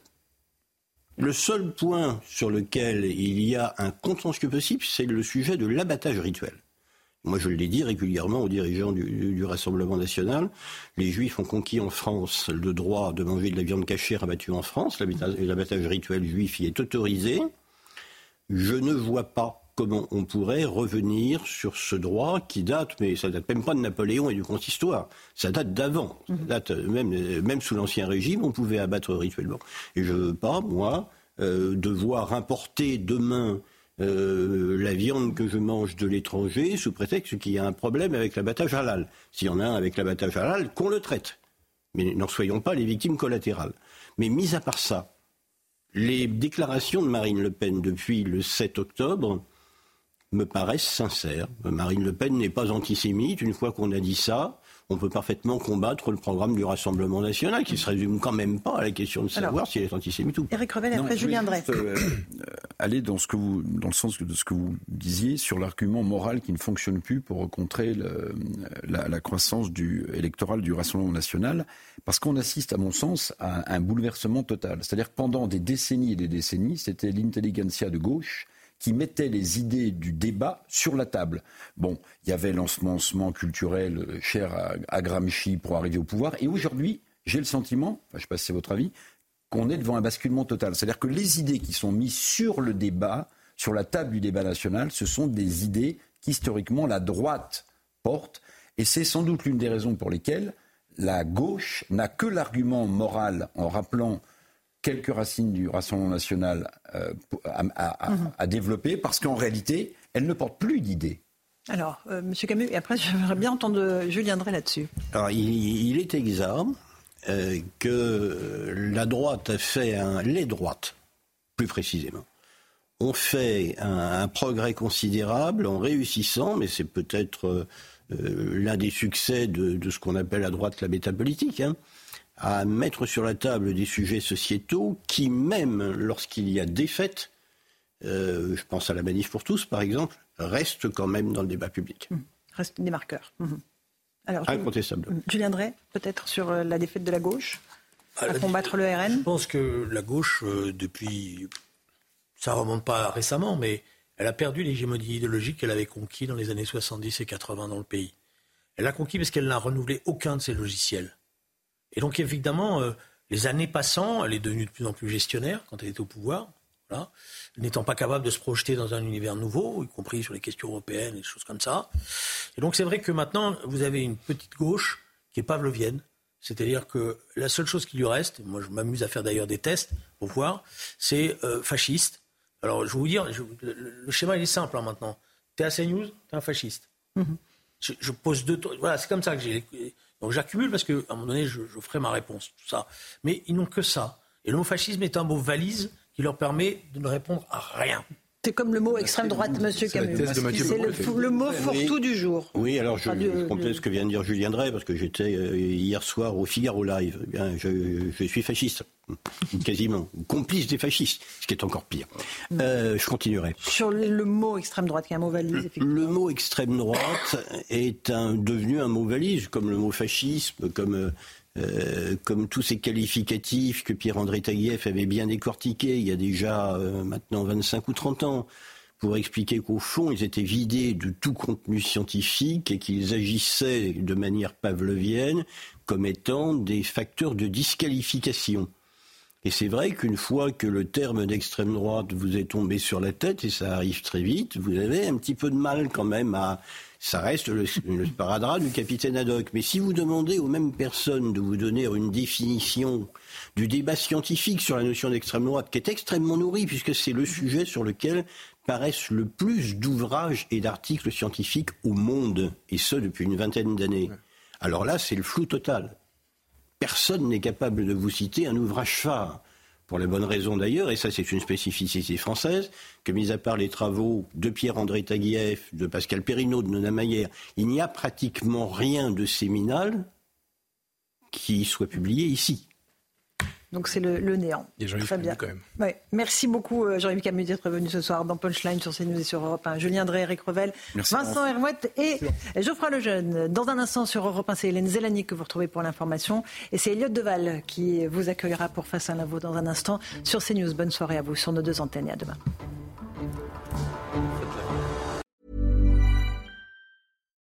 le seul point sur lequel il y a un contentieux possible, c'est le sujet de l'abattage rituel. Moi, je l'ai dit régulièrement aux dirigeants du, Rassemblement national. Les Juifs ont conquis en France le droit de manger de la viande cachée rabattue en France. L'abattage rituel juif y est autorisé. Je ne vois pas comment on pourrait revenir sur ce droit qui date, mais ça date même pas de Napoléon et du consistoire. Ça date d'avant. Mhm. date même, même sous l'Ancien Régime, on pouvait abattre rituellement. Et je veux pas, moi, euh, devoir importer demain euh, la viande que je mange de l'étranger sous prétexte qu'il y a un problème avec l'abattage halal. S'il y en a un avec l'abattage halal, qu'on le traite. Mais n'en soyons pas les victimes collatérales. Mais mis à part ça, les déclarations de Marine Le Pen depuis le 7 octobre me paraissent sincères. Marine Le Pen n'est pas antisémite. Une fois qu'on a dit ça, on peut parfaitement combattre le programme du Rassemblement national, qui se résume quand même pas à la question de savoir s'il est antisémite ou pas. Éric Revel, après Julien Drey. Euh, aller dans, ce que vous, dans le sens de ce que vous disiez sur l'argument moral qui ne fonctionne plus pour contrer la, croissance du, électorale du Rassemblement national, parce qu'on assiste, à mon sens, à un bouleversement total. C'est-à-dire que pendant des décennies et des décennies, c'était l'intelligentsia de gauche qui mettait les idées du débat sur la table. Bon, il y avait l'ensemencement culturel euh, cher à, Gramsci pour arriver au pouvoir, et aujourd'hui, j'ai le sentiment, je ne sais pas si c'est votre avis, qu'on est devant un basculement total. C'est-à-dire que les idées qui sont mises sur le débat, sur la table du débat national, ce sont des idées qu'historiquement la droite porte, et c'est sans doute l'une des raisons pour lesquelles la gauche n'a que l'argument moral en rappelant quelques racines du Rassemblement national euh, mhm. à, développer, parce qu'en réalité, elle ne porte plus d'idées. Alors, euh, M. Camus, et après, j'aimerais bien entendre Julien Drey là-dessus. Alors, il, est exact euh, que la droite a fait un, les droites, plus précisément, ont fait un, progrès considérable en réussissant, mais c'est peut-être l'un des succès de, ce qu'on appelle à droite la métapolitique, hein, à mettre sur la table des sujets sociétaux qui, même lorsqu'il y a défaite, euh, je pense à la manif pour tous par exemple, restent quand même dans le débat public. Mmh. Restent des marqueurs. Mmh. Alors, Incontestable. Mmh. Julien Drey, peut-être sur euh, la défaite de la gauche à, combattre le RN Je pense que la gauche, euh, depuis. Ça remonte pas récemment, mais elle a perdu l'hégémonie idéologique qu'elle avait conquis dans les années 70 et 80 dans le pays. Elle a conquis parce qu'elle n'a renouvelé aucun de ses logiciels. Et donc, évidemment, euh, les années passant, elle est devenue de plus en plus gestionnaire quand elle était au pouvoir. Voilà. N'étant pas capable de se projeter dans un univers nouveau, y compris sur les questions européennes et des choses comme ça. Et donc, c'est vrai que maintenant, vous avez une petite gauche qui est pavlovienne. C'est-à-dire que la seule chose qui lui reste, moi je m'amuse à faire d'ailleurs des tests pour voir, c'est euh, fasciste. Alors je vais vous dire, le, schéma il est simple hein, maintenant. T'es à CNews, t'es un fasciste. Mhm. je, pose deux. Voilà, c'est comme ça que j'ai. Donc j'accumule parce qu'à un moment donné, je, je, ferai ma réponse, tout ça. Mais ils n'ont que ça. Et le mot fascisme est un mot valise qui leur permet de ne répondre à rien. C'est comme le mot extrême droite, Monsieur Camus. C'est le, mot fourre-tout du jour. Oui, alors je, je ce que vient de dire Julien Drey, parce que j'étais euh, hier soir au Figaro Live. Eh bien, je, suis fasciste, quasiment, complice des fascistes, ce qui est encore pire. Euh, je continuerai. Sur le mot extrême droite, qui est un mot valise, Le mot extrême droite est un, devenu un mot valise, comme le mot fascisme, comme euh, comme tous ces qualificatifs que Pierre-André Taguieff avait bien décortiqués il y a déjà euh, maintenant 25 ou 30 ans, pour expliquer qu'au fond, ils étaient vidés de tout contenu scientifique et qu'ils agissaient de manière pavlovienne comme étant des facteurs de disqualification. Et c'est vrai qu'une fois que le terme d'extrême droite vous est tombé sur la tête, et ça arrive très vite, vous avez un petit peu de mal quand même à ça reste le, le sparadrap du capitaine Haddock. Mais si vous demandez aux mêmes personnes de vous donner une définition du débat scientifique sur la notion d'extrême droite, qui est extrêmement nourri, puisque c'est le sujet sur lequel paraissent le plus d'ouvrages et d'articles scientifiques au monde, et ce depuis une vingtaine d'années. Alors là, c'est le flou total. Personne n'est capable de vous citer un ouvrage phare pour la bonne raison d'ailleurs, et ça c'est une spécificité française, que mis à part les travaux de Pierre-André Taguieff, de Pascal Perrineau, de Nona Maillère, il n'y a pratiquement rien de séminal qui soit publié ici. Donc c'est le, néant. Et Très bien. quand même. Ouais. Merci beaucoup euh, Jean-Yves Camus d'être venu ce soir dans Punchline sur CNews et sur Europe 1. Julien Drey, Eric Revel, Vincent Hermouette et Geoffroy Lejeune. Dans un instant sur Europe 1, c'est Hélène Zélani que vous retrouvez pour l'information. Et c'est Elliot Deval qui vous accueillera pour Face à l'info dans un instant sur CNews. Bonne soirée à vous sur nos deux antennes et à demain.